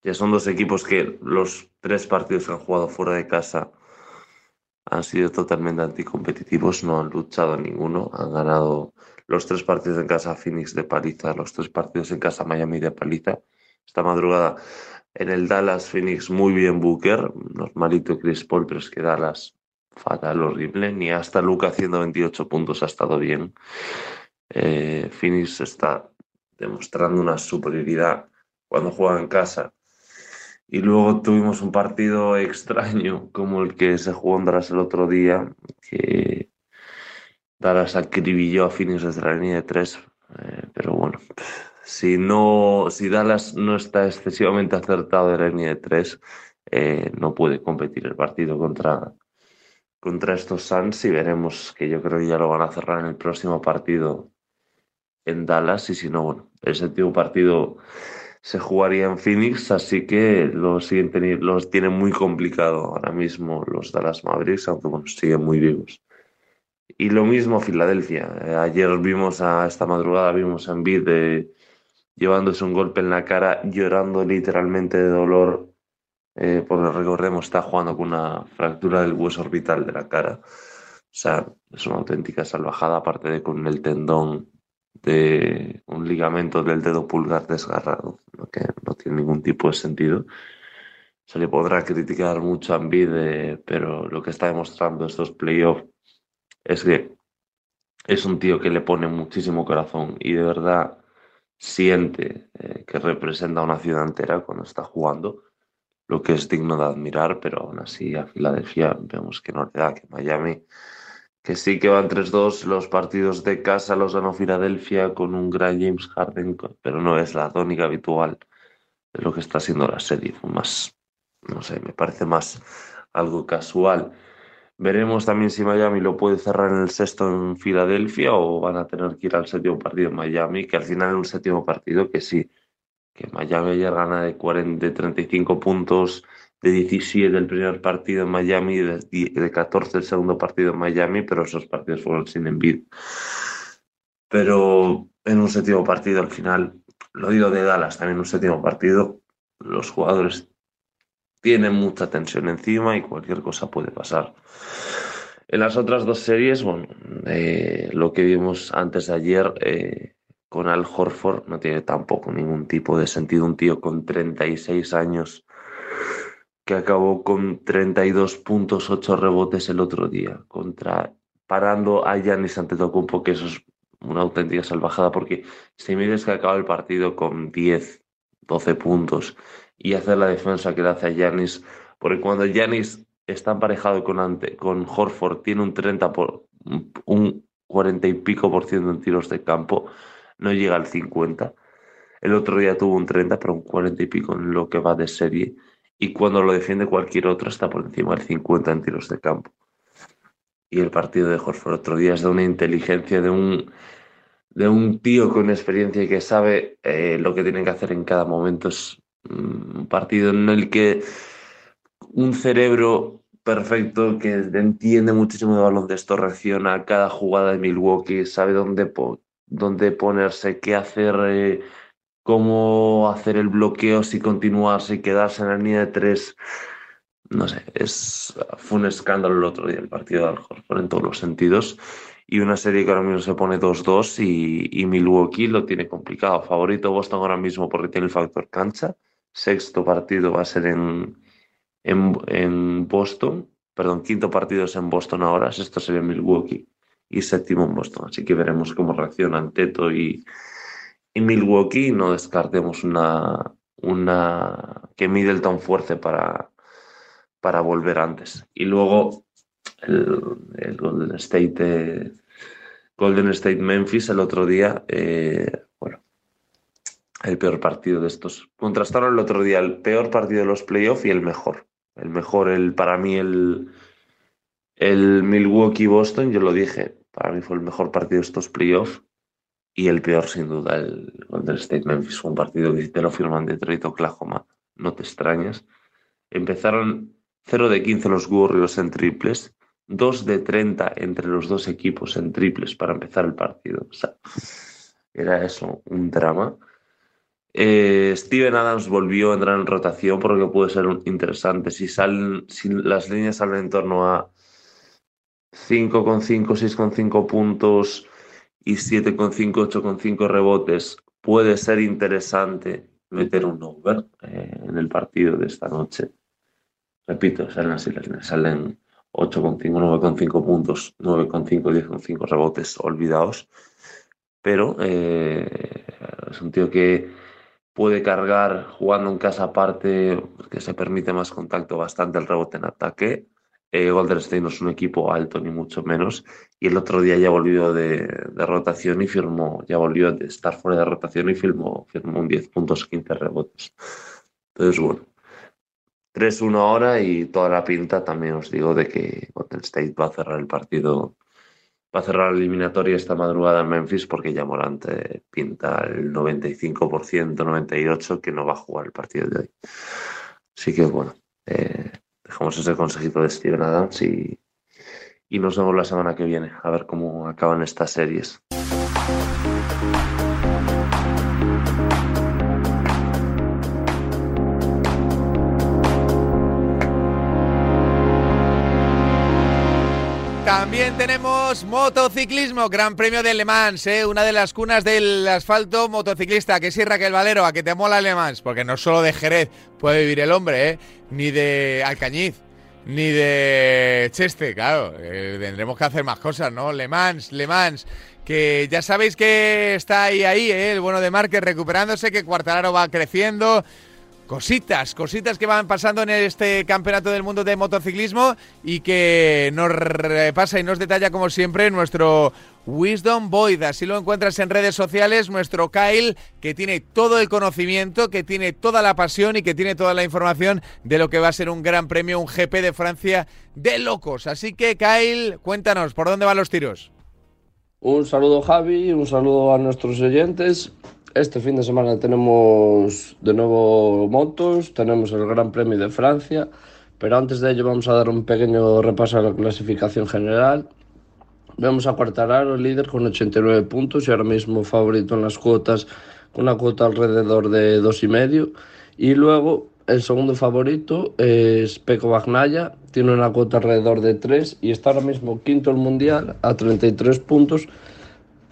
S7: Ya son dos equipos que los tres partidos que han jugado fuera de casa han sido totalmente anticompetitivos, no han luchado ninguno, han ganado los tres partidos en casa Phoenix de paliza, los tres partidos en casa Miami de paliza. Esta madrugada en el Dallas Phoenix muy bien Booker, normalito Chris Paul, pero es que Dallas fatal, horrible, ni hasta Luca haciendo 28 puntos ha estado bien. Eh, Phoenix está demostrando una superioridad cuando juega en casa y luego tuvimos un partido extraño como el que se jugó en Dallas el otro día, que Dallas acribilló a Phoenix desde la línea de tres. Eh, pero bueno, si, no, si Dallas no está excesivamente acertado de la línea de tres, eh, no puede competir el partido contra, contra estos Suns y veremos que yo creo que ya lo van a cerrar en el próximo partido en Dallas y si no, bueno, el séptimo partido se jugaría en Phoenix, así que lo siguen los tienen muy complicado ahora mismo los Dallas Mavericks, aunque bueno, siguen muy vivos. Y lo mismo Filadelfia. Eh, ayer vimos a esta madrugada, vimos a Embiid de, llevándose un golpe en la cara, llorando literalmente de dolor, eh, porque recordemos, está jugando con una fractura del hueso orbital de la cara. O sea, es una auténtica salvajada, aparte de con el tendón de un ligamento del dedo pulgar desgarrado, que no tiene ningún tipo de sentido. Se le podrá criticar mucho a Embiid, pero lo que está demostrando estos playoffs es que es un tío que le pone muchísimo corazón y de verdad siente eh, que representa a una ciudad entera cuando está jugando, lo que es digno de admirar, pero aún así a Filadelfia vemos que no le da, que Miami, que sí que van 3-2, los partidos de casa los ganó Filadelfia con un gran James Harden, pero no es la tónica habitual de lo que está siendo la serie, más, no sé, me parece más algo casual. Veremos también si Miami lo puede cerrar en el sexto en Filadelfia o van a tener que ir al séptimo partido en Miami, que al final es un séptimo partido que sí, que Miami ayer gana de, 40, de 35 puntos, de 17 el primer partido en Miami, de, de 14 el segundo partido en Miami, pero esos partidos fueron sin envidia. Pero en un séptimo partido al final, lo digo de Dallas, también un séptimo partido, los jugadores tiene mucha tensión encima y cualquier cosa puede pasar. En las otras dos series, bueno, eh, lo que vimos antes de ayer eh, con Al Horford no tiene tampoco ningún tipo de sentido. Un tío con 36 años que acabó con 32 puntos, 8 rebotes el otro día, contra parando a Giannis Antetokounmpo, que eso es una auténtica salvajada, porque si mides que acaba el partido con 10, 12 puntos y hacer la defensa que le hace a Yanis, porque cuando Yanis está emparejado con, con Horford, tiene un 30 por un 40 y pico por ciento en tiros de campo, no llega al 50. El otro día tuvo un 30, pero un 40 y pico en lo que va de serie. Y cuando lo defiende cualquier otro está por encima del 50 en tiros de campo. Y el partido de Horford otro día es de una inteligencia, de un, de un tío con experiencia y que sabe eh, lo que tiene que hacer en cada momento. Es un partido en el que un cerebro perfecto que entiende muchísimo de baloncesto reacciona a cada jugada de Milwaukee, sabe dónde, dónde ponerse, qué hacer, eh, cómo hacer el bloqueo, si continuarse y quedarse en la línea de tres. No sé, es, fue un escándalo el otro día el partido de Al en todos los sentidos. Y una serie que ahora mismo se pone 2-2 y, Milwaukee lo tiene complicado. Favorito Boston ahora mismo porque tiene el factor cancha sexto partido va a ser en, en, Boston, perdón, quinto partido es en Boston ahora, sexto sería en Milwaukee y séptimo en Boston. Así que veremos cómo reaccionan Teto y, y Milwaukee. No descartemos una, una que Middleton fuerce para, para volver antes. Y luego el, Golden State Golden State Memphis el otro día, eh, bueno, el peor partido de estos. Contrastaron el otro día el peor partido de los playoffs y el mejor. El mejor, el, para mí, el, el Milwaukee-Boston, yo lo dije, para mí fue el mejor partido de estos playoffs. Y el peor, sin duda, el Golden State Memphis. Fue un partido que te lo firman Detroit, Oklahoma. No te extrañas. Empezaron 0 de 15 los Warriors en triples, 2 de 30 entre los dos equipos en triples para empezar el partido. O sea, era eso, un drama. Eh, Steven Adams volvió a entrar en rotación por lo que puede ser interesante. Si, salen, si las líneas salen en torno a 5,5, 6,5 puntos y 7,5, 8,5 rebotes, puede ser interesante meter un over eh, en el partido de esta noche. Repito, salen así salen 8,5, 9,5 puntos, 9,5, 10,5 rebotes, olvidados. Pero eh, es un tío que puede cargar jugando en casa aparte, que se permite más contacto, bastante el rebote en ataque. Eh, Golden State no es un equipo alto ni mucho menos. Y el otro día ya volvió de, rotación y firmó, ya volvió de estar fuera de rotación y firmó, firmó un 10 puntos, 15 rebotes. Entonces, bueno, 3-1 ahora y toda la pinta también os digo de que Golden State va a cerrar el partido va a cerrar la eliminatoria esta madrugada en Memphis porque ya Morante pinta el 95%, 98% que no va a jugar el partido de hoy. Así que bueno, eh, dejamos ese consejito de Steven Adams y, y nos vemos la semana que viene a ver cómo acaban estas series.
S2: Tenemos motociclismo, Gran Premio de Le Mans, ¿eh? una de las cunas del asfalto motociclista. Que sí, Raquel Valero, a que te mola Le Mans, porque no solo de Jerez puede vivir el hombre, ¿eh? ni de Alcañiz. ni de Cheste, claro. Eh, tendremos que hacer más cosas, ¿no? Le Mans, Le Mans, que ya sabéis que está ahí, ahí, ¿eh? el bueno de Márquez recuperándose, que Cuartararo va creciendo. Cositas, cositas que van pasando en este campeonato del mundo de motociclismo y que nos repasa y nos detalla como siempre nuestro Wisdom Void. Así lo encuentras en redes sociales, nuestro Kyle, que tiene todo el conocimiento, que tiene toda la pasión y que tiene toda la información de lo que va a ser un gran premio, un GP de Francia de locos. Así que Kyle, cuéntanos, ¿por dónde van los tiros?
S8: Un saludo Javi, un saludo a nuestros oyentes. Este fin de semana tenemos de nuevo motos, tenemos el Gran Premio de Francia, pero antes de ello vamos a dar un pequeño repaso a la clasificación general. Vemos a Quartararo, líder con 89 puntos y ahora mismo favorito en las cuotas, con una cuota alrededor de 2,5. Y luego el segundo favorito es Peco Bagnaya, tiene una cuota alrededor de 3 y está ahora mismo quinto el mundial a 33 puntos,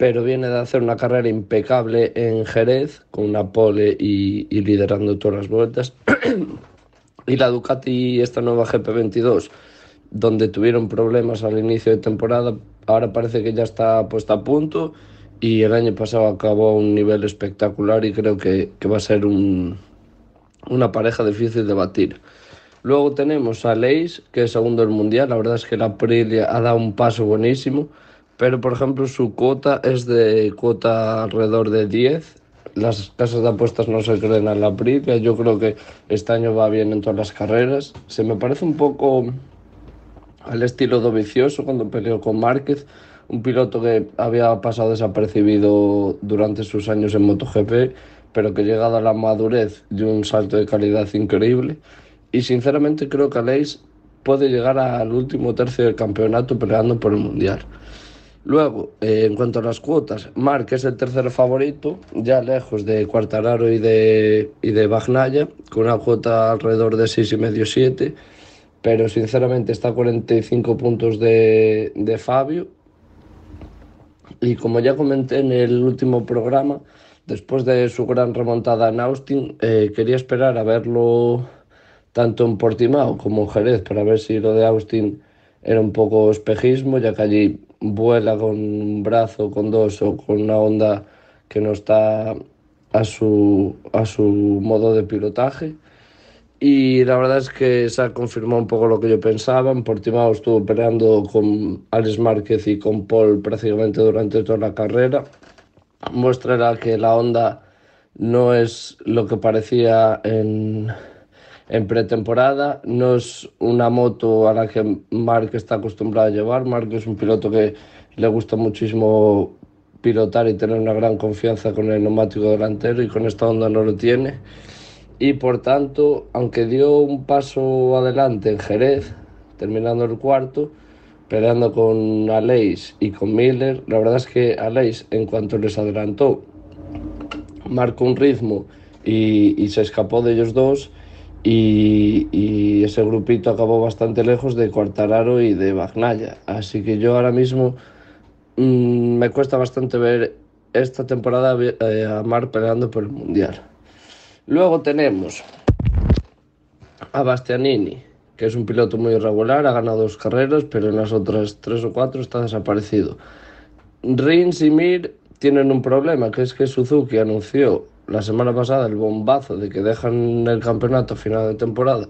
S8: pero viene de hacer una carrera impecable en Jerez con una pole y, y liderando todas las vueltas. [clears throat] y la Ducati, esta nueva GP22, donde tuvieron problemas al inicio de temporada, ahora parece que ya está puesta a punto y el año pasado acabó a un nivel espectacular y creo que, que va a ser un, una pareja difícil de batir. Luego tenemos a Leis, que es segundo del mundial. La verdad es que la Aprilia ha dado un paso buenísimo, pero por ejemplo su cuota es de cuota alrededor de 10. Las casas de apuestas no se creen a la Aprilia. Yo creo que este año va bien en todas las carreras. Se me parece un poco al estilo Dovicioso cuando peleó con Márquez, un piloto que había pasado desapercibido durante sus años en MotoGP, pero que llegado a la madurez dio un salto de calidad increíble. Y sinceramente creo que Aleix puede llegar al último tercio del campeonato peleando por el Mundial. Luego, eh, en cuanto a las cuotas, Marc es el tercer favorito, ya lejos de Quartararo y de, y de Bagnaya, con una cuota alrededor de 6,5-7 pero sinceramente está a 45 puntos de, de Fabio. Y como ya comenté en el último programa, después de su gran remontada en Austin, eh, quería esperar a verlo tanto en Portimao como en Jerez para ver si lo de Austin era un poco espejismo, ya que allí vuela con un brazo, con dos o con una onda que no está a su, a su modo de pilotaje. Y la verdad es que se ha confirmado un poco lo que yo pensaba. En Portimao estuvo peleando con Alex Márquez y con Paul prácticamente durante toda la carrera. Muestra que la Honda no es lo que parecía en, en pretemporada. No es una moto a la que Mark está acostumbrado a llevar. Mark es un piloto que le gusta muchísimo pilotar y tener una gran confianza con el neumático delantero y con esta Honda no lo tiene y por tanto, aunque dio un paso adelante en Jerez, terminando el cuarto, peleando con Aleix y con Miller, la verdad es que Aleix, en cuanto les adelantó, marcó un ritmo y, y se escapó de ellos dos. Y, ese grupito acabó bastante lejos de Cuartararo y de Bagnaya. Así que yo ahora mismo mmm, me cuesta bastante ver esta temporada eh, a Mar peleando por el Mundial. Luego tenemos a Bastianini, que es un piloto muy irregular, ha ganado dos carreras, pero en las otras tres o cuatro está desaparecido. Rins y Mir tienen un problema, que es que Suzuki anunció la semana pasada el bombazo de que dejan el campeonato a final de temporada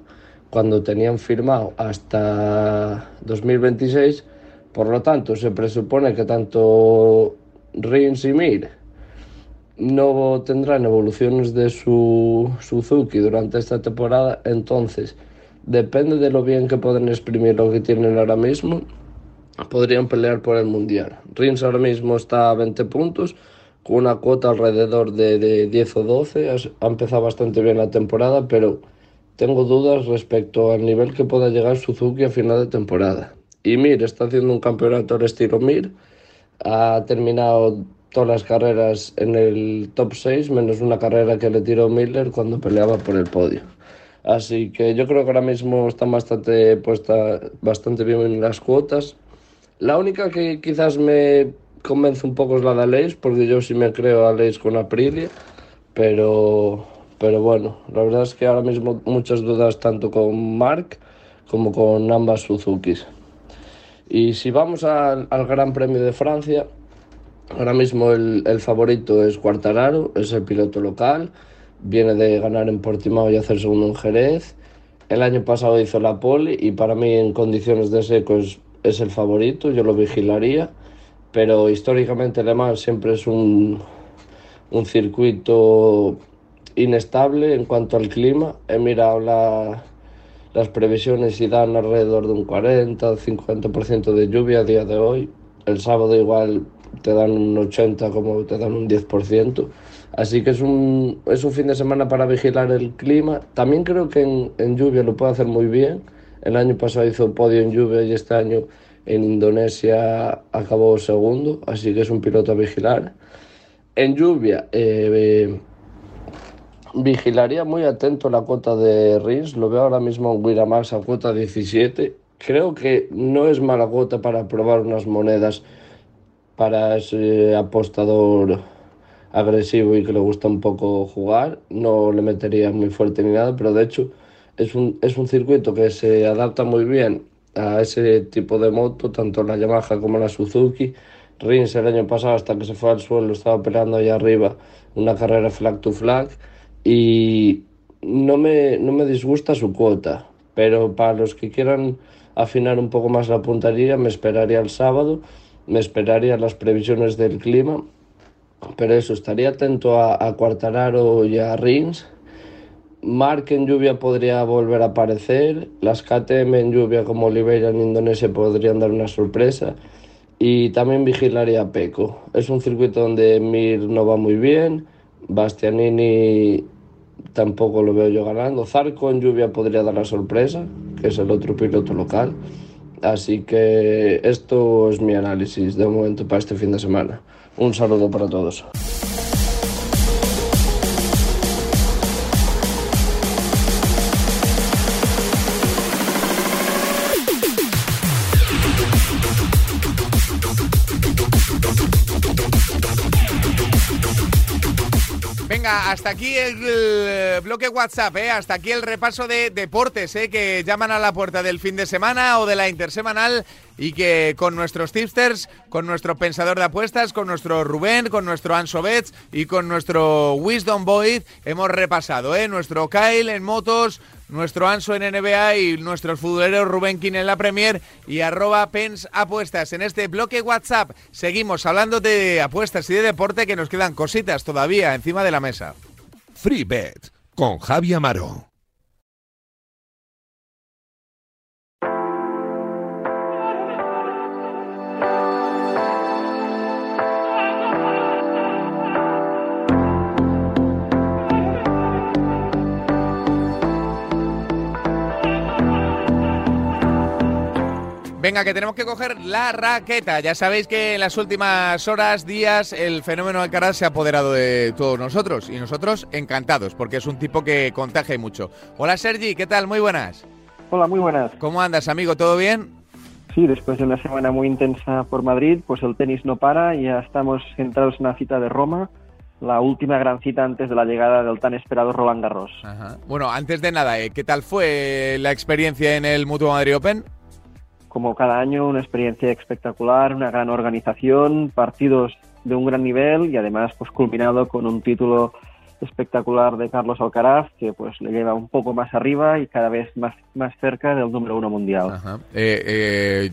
S8: cuando tenían firmado hasta 2026. Por lo tanto, se presupone que tanto Rins y Mir no tendrán evoluciones de su Suzuki durante esta temporada, entonces depende de lo bien que pueden exprimir lo que tienen ahora mismo, podrían pelear por el Mundial. Rins ahora mismo está a 20 puntos, con una cuota alrededor de, de 10 o 12, ha empezado bastante bien la temporada, pero tengo dudas respecto al nivel que pueda llegar Suzuki a final de temporada. Y Mir está haciendo un campeonato al estilo Mir, ha terminado todas las carreras en el top 6, menos una carrera que le tiró Miller cuando peleaba por el podio. Así que yo creo que ahora mismo están bastante puesta bastante bien en las cuotas. La única que quizás me convence un poco es la de Aleix, porque yo sí me creo a Aleix con Aprilia, pero, pero bueno, la verdad es que ahora mismo muchas dudas tanto con Mark como con ambas Suzukis. Y si vamos al, al Gran Premio de Francia, ahora mismo el, el, favorito es Quartararo, es el piloto local, viene de ganar en Portimao y hacer segundo en Jerez. El año pasado hizo la pole y para mí en condiciones de seco es, es el favorito, yo lo vigilaría, pero históricamente Le Mans siempre es un, un circuito inestable en cuanto al clima. He mirado la, las previsiones y dan alrededor de un 40 50% de lluvia a día de hoy. El sábado igual te dan un 80 como te dan un 10%. Así que es un, es un fin de semana para vigilar el clima. También creo que en, en lluvia lo puede hacer muy bien. El año pasado hizo podio en lluvia y este año en Indonesia acabó segundo, así que es un piloto a vigilar. En lluvia, eh, vigilaría muy atento la cuota de Rins. Lo veo ahora mismo en Wiramax a cuota 17. Creo que no es mala cuota para probar unas monedas para ese apostador agresivo y que le gusta un poco jugar. No le metería muy fuerte ni nada, pero de hecho es un, es un circuito que se adapta muy bien a ese tipo de moto, tanto la Yamaha como la Suzuki. Rins el año pasado, hasta que se fue al suelo, estaba peleando ahí arriba una carrera flag to flag y no me, no me disgusta su cuota, pero para los que quieran afinar un poco más la puntería, me esperaría el sábado, me esperaría las previsiones del clima, pero eso, estaría atento a, a Quartararo y a Rins. Mark en lluvia podría volver a aparecer, las KTM en lluvia como Oliveira en Indonesia podrían dar una sorpresa y también vigilaría a Peco. Es un circuito donde Mir no va muy bien, Bastianini tampoco lo veo yo ganando. Zarco en lluvia podría dar la sorpresa, que es el otro piloto local. Así que esto es mi análisis de momento para este fin de semana. Un saludo para todos.
S2: Hasta aquí el, el bloque WhatsApp, ¿eh? hasta aquí el repaso de deportes ¿eh? que llaman a la puerta del fin de semana o de la intersemanal y que con nuestros tipsters, con nuestro pensador de apuestas, con nuestro Rubén, con nuestro Anso Betts y con nuestro Wisdom Boyd hemos repasado. ¿eh? Nuestro Kyle en motos, nuestro Anso en NBA y nuestros futboleros Rubén King en la Premier y arroba Pens Apuestas. En este bloque WhatsApp seguimos hablando de apuestas y de deporte que nos quedan cositas todavía encima de la mesa.
S1: Free Bet con Javi Amaro.
S2: Venga, que tenemos que coger la raqueta. Ya sabéis que en las últimas horas, días, el fenómeno Alcaraz se ha apoderado de todos nosotros y nosotros encantados porque es un tipo que contagia mucho. Hola Sergi, ¿qué tal? Muy buenas.
S3: Hola, muy buenas.
S2: ¿Cómo andas, amigo? ¿Todo bien?
S3: Sí, después de una semana muy intensa por Madrid, pues el tenis no para y ya estamos centrados en una cita de Roma, la última gran cita antes de la llegada del tan esperado Roland Garros.
S2: Ajá. Bueno, antes de nada, ¿eh? ¿qué tal fue la experiencia en el Mutuo Madrid Open?
S3: Como cada año, una experiencia espectacular, una gran organización, partidos de un gran nivel y además pues culminado con un título espectacular de Carlos Alcaraz que pues le lleva un poco más arriba y cada vez más, más cerca del número uno mundial.
S2: Eh, eh,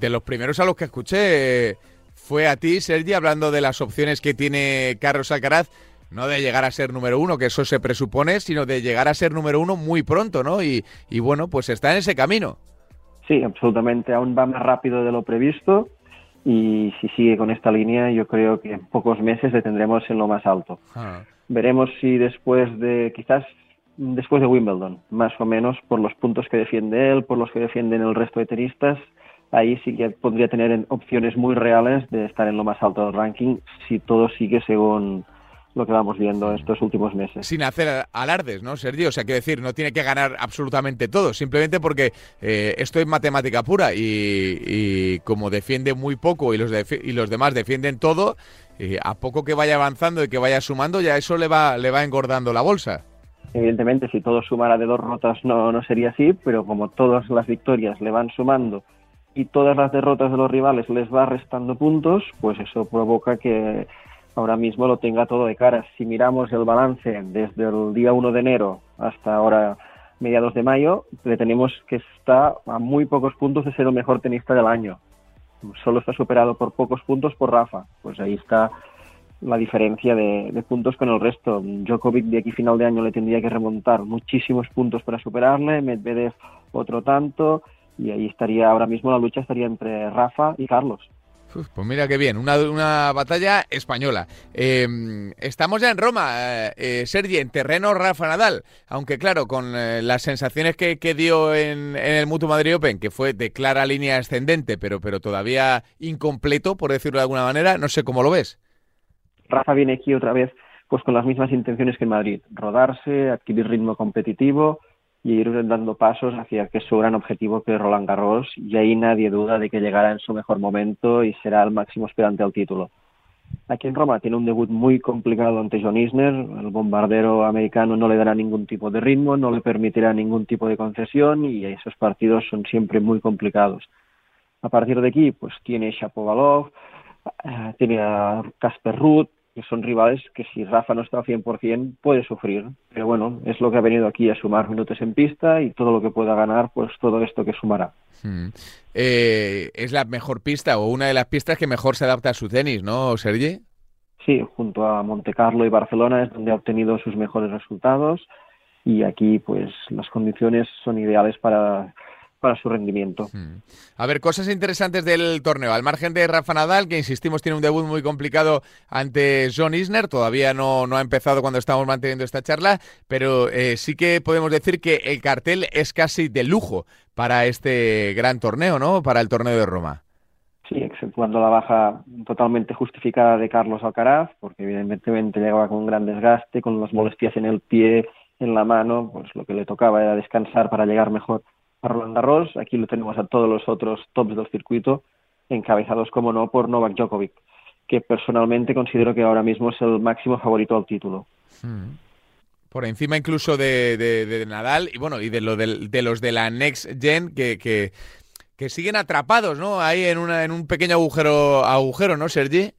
S2: de los primeros a los que escuché eh, fue a ti, Sergi, hablando de las opciones que tiene Carlos Alcaraz, no de llegar a ser número uno, que eso se presupone, sino de llegar a ser número uno muy pronto, ¿no? Y bueno, pues está en ese camino.
S3: Sí, absolutamente. Aún va más rápido de lo previsto y si sigue con esta línea, yo creo que en pocos meses le tendremos en lo más alto.
S2: Ah.
S3: Veremos si después de, quizás después de Wimbledon, más o menos por los puntos que defiende él, por los que defienden el resto de tenistas, ahí sí que podría tener en- opciones muy reales de estar en lo más alto del ranking si todo sigue según lo que vamos viendo estos últimos meses.
S2: Sin hacer alardes, ¿no, Sergi? O sea, quiero decir, no tiene que ganar absolutamente todo, simplemente porque eh, esto es matemática pura y, y como defiende muy poco y los, y los demás defienden todo, eh, a poco que vaya avanzando y que vaya sumando, ya eso le va, le va engordando la bolsa.
S3: Evidentemente, si todo sumara de dos rotas no, no sería así, pero como todas las victorias le van sumando y todas las derrotas de los rivales les va restando puntos, pues eso provoca que ahora mismo lo tenga todo de cara. Si miramos el balance desde el día 1 de enero hasta ahora mediados de mayo, le tenemos que está a muy pocos puntos de ser el mejor tenista del año. Solo está superado por pocos puntos por Rafa. Pues ahí está la diferencia de, de, puntos con el resto. Djokovic de aquí final de año le tendría que remontar muchísimos puntos para superarle, Medvedev otro tanto, y ahí estaría ahora mismo la lucha estaría entre Rafa y Carlos.
S2: Pues mira qué bien, una, una batalla española. Eh, estamos ya en Roma, eh, eh, Sergi, en terreno Rafa Nadal, aunque claro, con eh, las sensaciones que, que dio en, en, el Mutuo Madrid Open, que fue de clara línea ascendente, pero, pero todavía incompleto, por decirlo de alguna manera, no sé cómo lo ves.
S3: Rafa viene aquí otra vez pues con las mismas intenciones que en Madrid, rodarse, adquirir ritmo competitivo, y ir dando pasos hacia que su gran objetivo que es Roland Garros y ahí nadie duda de que llegará en su mejor momento y será el máximo aspirante al título. Aquí en Roma tiene un debut muy complicado ante John Isner, el bombardero americano no le dará ningún tipo de ritmo, no le permitirá ningún tipo de concesión y esos partidos son siempre muy complicados. A partir de aquí, pues tiene Shapovalov, eh, tiene a Casper Ruth, que son rivales que si Rafa no está al 100% puede sufrir. Pero bueno, es lo que ha venido aquí a sumar minutos en pista y todo lo que pueda ganar, pues todo esto que sumará.
S2: Hmm. Eh, es la mejor pista o una de las pistas que mejor se adapta a su tenis, ¿no, Sergi?
S3: Sí, junto a Monte Carlo y Barcelona es donde ha obtenido sus mejores resultados y aquí pues las condiciones son ideales para para su rendimiento.
S2: Hmm. A ver, cosas interesantes del torneo. Al margen de Rafa Nadal, que insistimos tiene un debut muy complicado ante John Isner, todavía no, no ha empezado cuando estamos manteniendo esta charla, pero eh, sí que podemos decir que el cartel es casi de lujo para este gran torneo, ¿no? Para el torneo de Roma.
S3: Sí, exceptuando la baja totalmente justificada de Carlos Alcaraz, porque evidentemente llegaba con un gran desgaste, con las molestias en el pie, en la mano, pues lo que le tocaba era descansar para llegar mejor a Roland Garros. Aquí lo tenemos a todos los otros tops del circuito, encabezados, como no, por Novak Djokovic, que personalmente considero que ahora mismo es el máximo favorito al título.
S2: Hmm. Por encima incluso de, de, Nadal y bueno y de, lo de los de la Next Gen que, que, que, siguen atrapados, ¿no? Ahí en, una, en un pequeño agujero, agujero, ¿no, Sergi?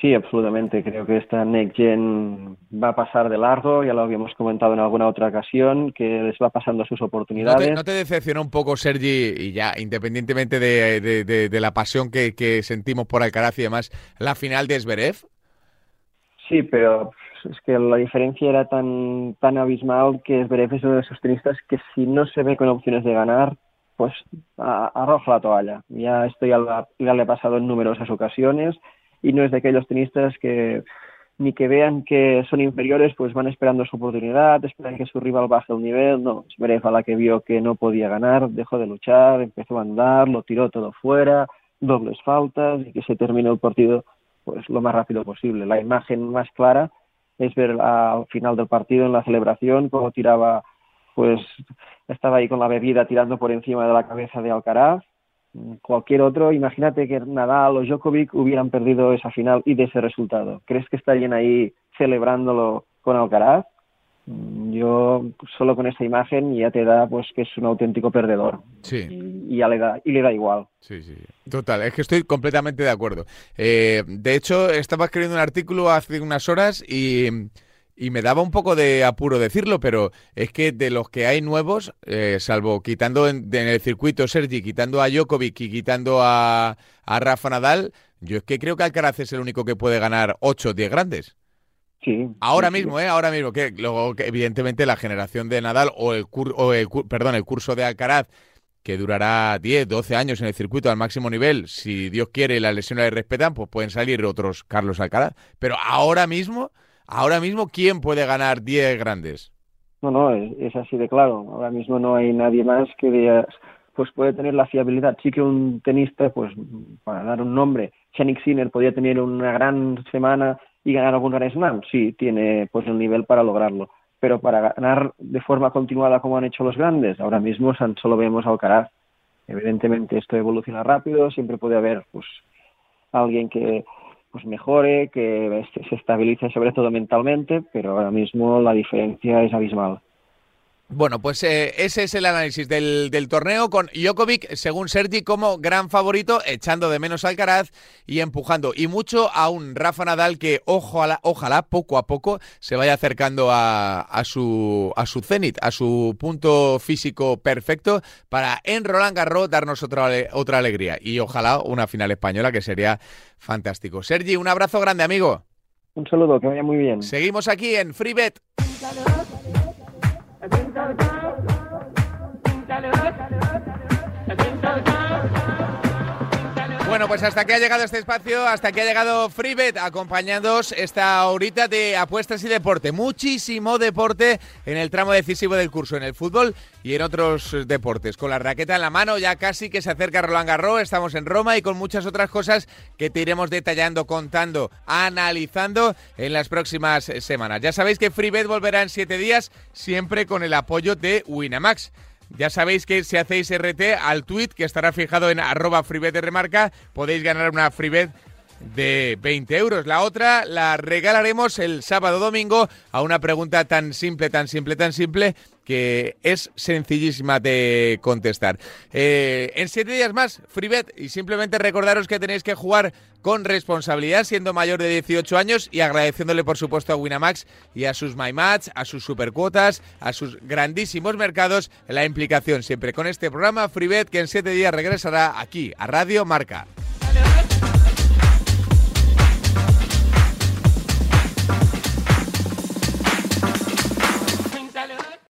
S3: Sí, absolutamente. Creo que esta Next Gen va a pasar de largo, ya lo habíamos comentado en alguna otra ocasión, que les va pasando sus oportunidades.
S2: ¿No te, no te decepcionó un poco, Sergi, y ya, independientemente de, de, de, de la pasión que, que, sentimos por Alcaraz y demás, la final de Zverev?
S3: Sí, pero es que la diferencia era tan, tan abismal que Zverev es uno de esos tenistas que si no se ve con opciones de ganar, pues arroja la toalla. Ya esto ya, ya le ha pasado en numerosas ocasiones y no es de aquellos tenistas que ni que vean que son inferiores, pues van esperando su oportunidad, esperan que su rival baje el nivel. No, Zverev a la que vio que no podía ganar, dejó de luchar, empezó a andar, lo tiró todo fuera, dobles faltas y que se terminó el partido pues lo más rápido posible. La imagen más clara es ver al final del partido en la celebración cómo tiraba, pues estaba ahí con la bebida tirando por encima de la cabeza de Alcaraz, cualquier otro, imagínate que Nadal o Djokovic hubieran perdido esa final y de ese resultado. ¿Crees que estarían ahí celebrándolo con Alcaraz? Yo solo con esa imagen ya te da pues que es un auténtico perdedor.
S2: Sí.
S3: Y, y ya le da, y le da igual.
S2: Sí, sí. Total, es que estoy completamente de acuerdo. Eh, de hecho, estaba escribiendo un artículo hace unas horas y y me daba un poco de apuro decirlo, pero es que de los que hay nuevos, eh, salvo quitando en, en, el circuito Sergi, quitando a Djokovic y quitando a, a, Rafa Nadal, yo es que creo que Alcaraz es el único que puede ganar 8 o 10 grandes.
S3: Sí,
S2: ahora
S3: sí,
S2: mismo,
S3: sí.
S2: ¿eh? Ahora mismo. Que luego, que evidentemente, la generación de Nadal o el, cur, o el perdón, el curso de Alcaraz, que durará 10, 12 años en el circuito al máximo nivel, si Dios quiere y las lesiones le respetan, pues pueden salir otros Carlos Alcaraz. Pero ahora mismo Ahora mismo, ¿quién puede ganar 10 grandes?
S3: No, no, es, así de claro. Ahora mismo no hay nadie más que digas, pues puede tener la fiabilidad. Sí que un tenista, pues para dar un nombre, Yannick Sinner podría tener una gran semana y ganar algún Grand Slam. Sí, tiene pues el nivel para lograrlo. Pero para ganar de forma continuada como han hecho los grandes, ahora mismo solo vemos a Alcaraz. Evidentemente esto evoluciona rápido, siempre puede haber pues alguien que pues mejore, que se estabilice sobre todo mentalmente, pero ahora mismo la diferencia es abismal.
S2: Bueno, pues eh, ese es el análisis del, torneo con Djokovic, según Sergi, como gran favorito, echando de menos al Alcaraz y empujando. Y mucho a un Rafa Nadal que ojalá, ojalá poco a poco se vaya acercando a, a su, a su cenit, a su punto físico perfecto para en Roland Garros darnos otra, otra alegría. Y ojalá una final española que sería fantástico. Sergi, un abrazo grande, amigo.
S3: Un saludo, que vaya muy bien.
S2: Seguimos aquí en FreeBet. Thank you. Bueno, pues hasta que ha llegado este espacio, hasta que ha llegado FreeBet, acompañándoos esta horita de apuestas y deporte. Muchísimo deporte en el tramo decisivo del curso, en el fútbol y en otros deportes. Con la raqueta en la mano, ya casi que se acerca Roland Garros, estamos en Roma y con muchas otras cosas que te iremos detallando, contando, analizando en las próximas semanas. Ya sabéis que FreeBet volverá en siete días, siempre con el apoyo de Winamax. Ya sabéis que si hacéis RT al tweet que estará fijado en arroba freebet de remarca, podéis ganar una freebet de 20 euros. La otra la regalaremos el sábado domingo a una pregunta tan simple, tan simple, tan simple que es sencillísima de contestar. Eh, en siete días más, FreeBet, y simplemente recordaros que tenéis que jugar con responsabilidad, siendo mayor de 18 años y agradeciéndole, por supuesto, a Winamax y a sus MyMatch, a sus supercuotas, a sus grandísimos mercados, la implicación siempre con este programa FreeBet que en siete días regresará aquí, a Radio Marca.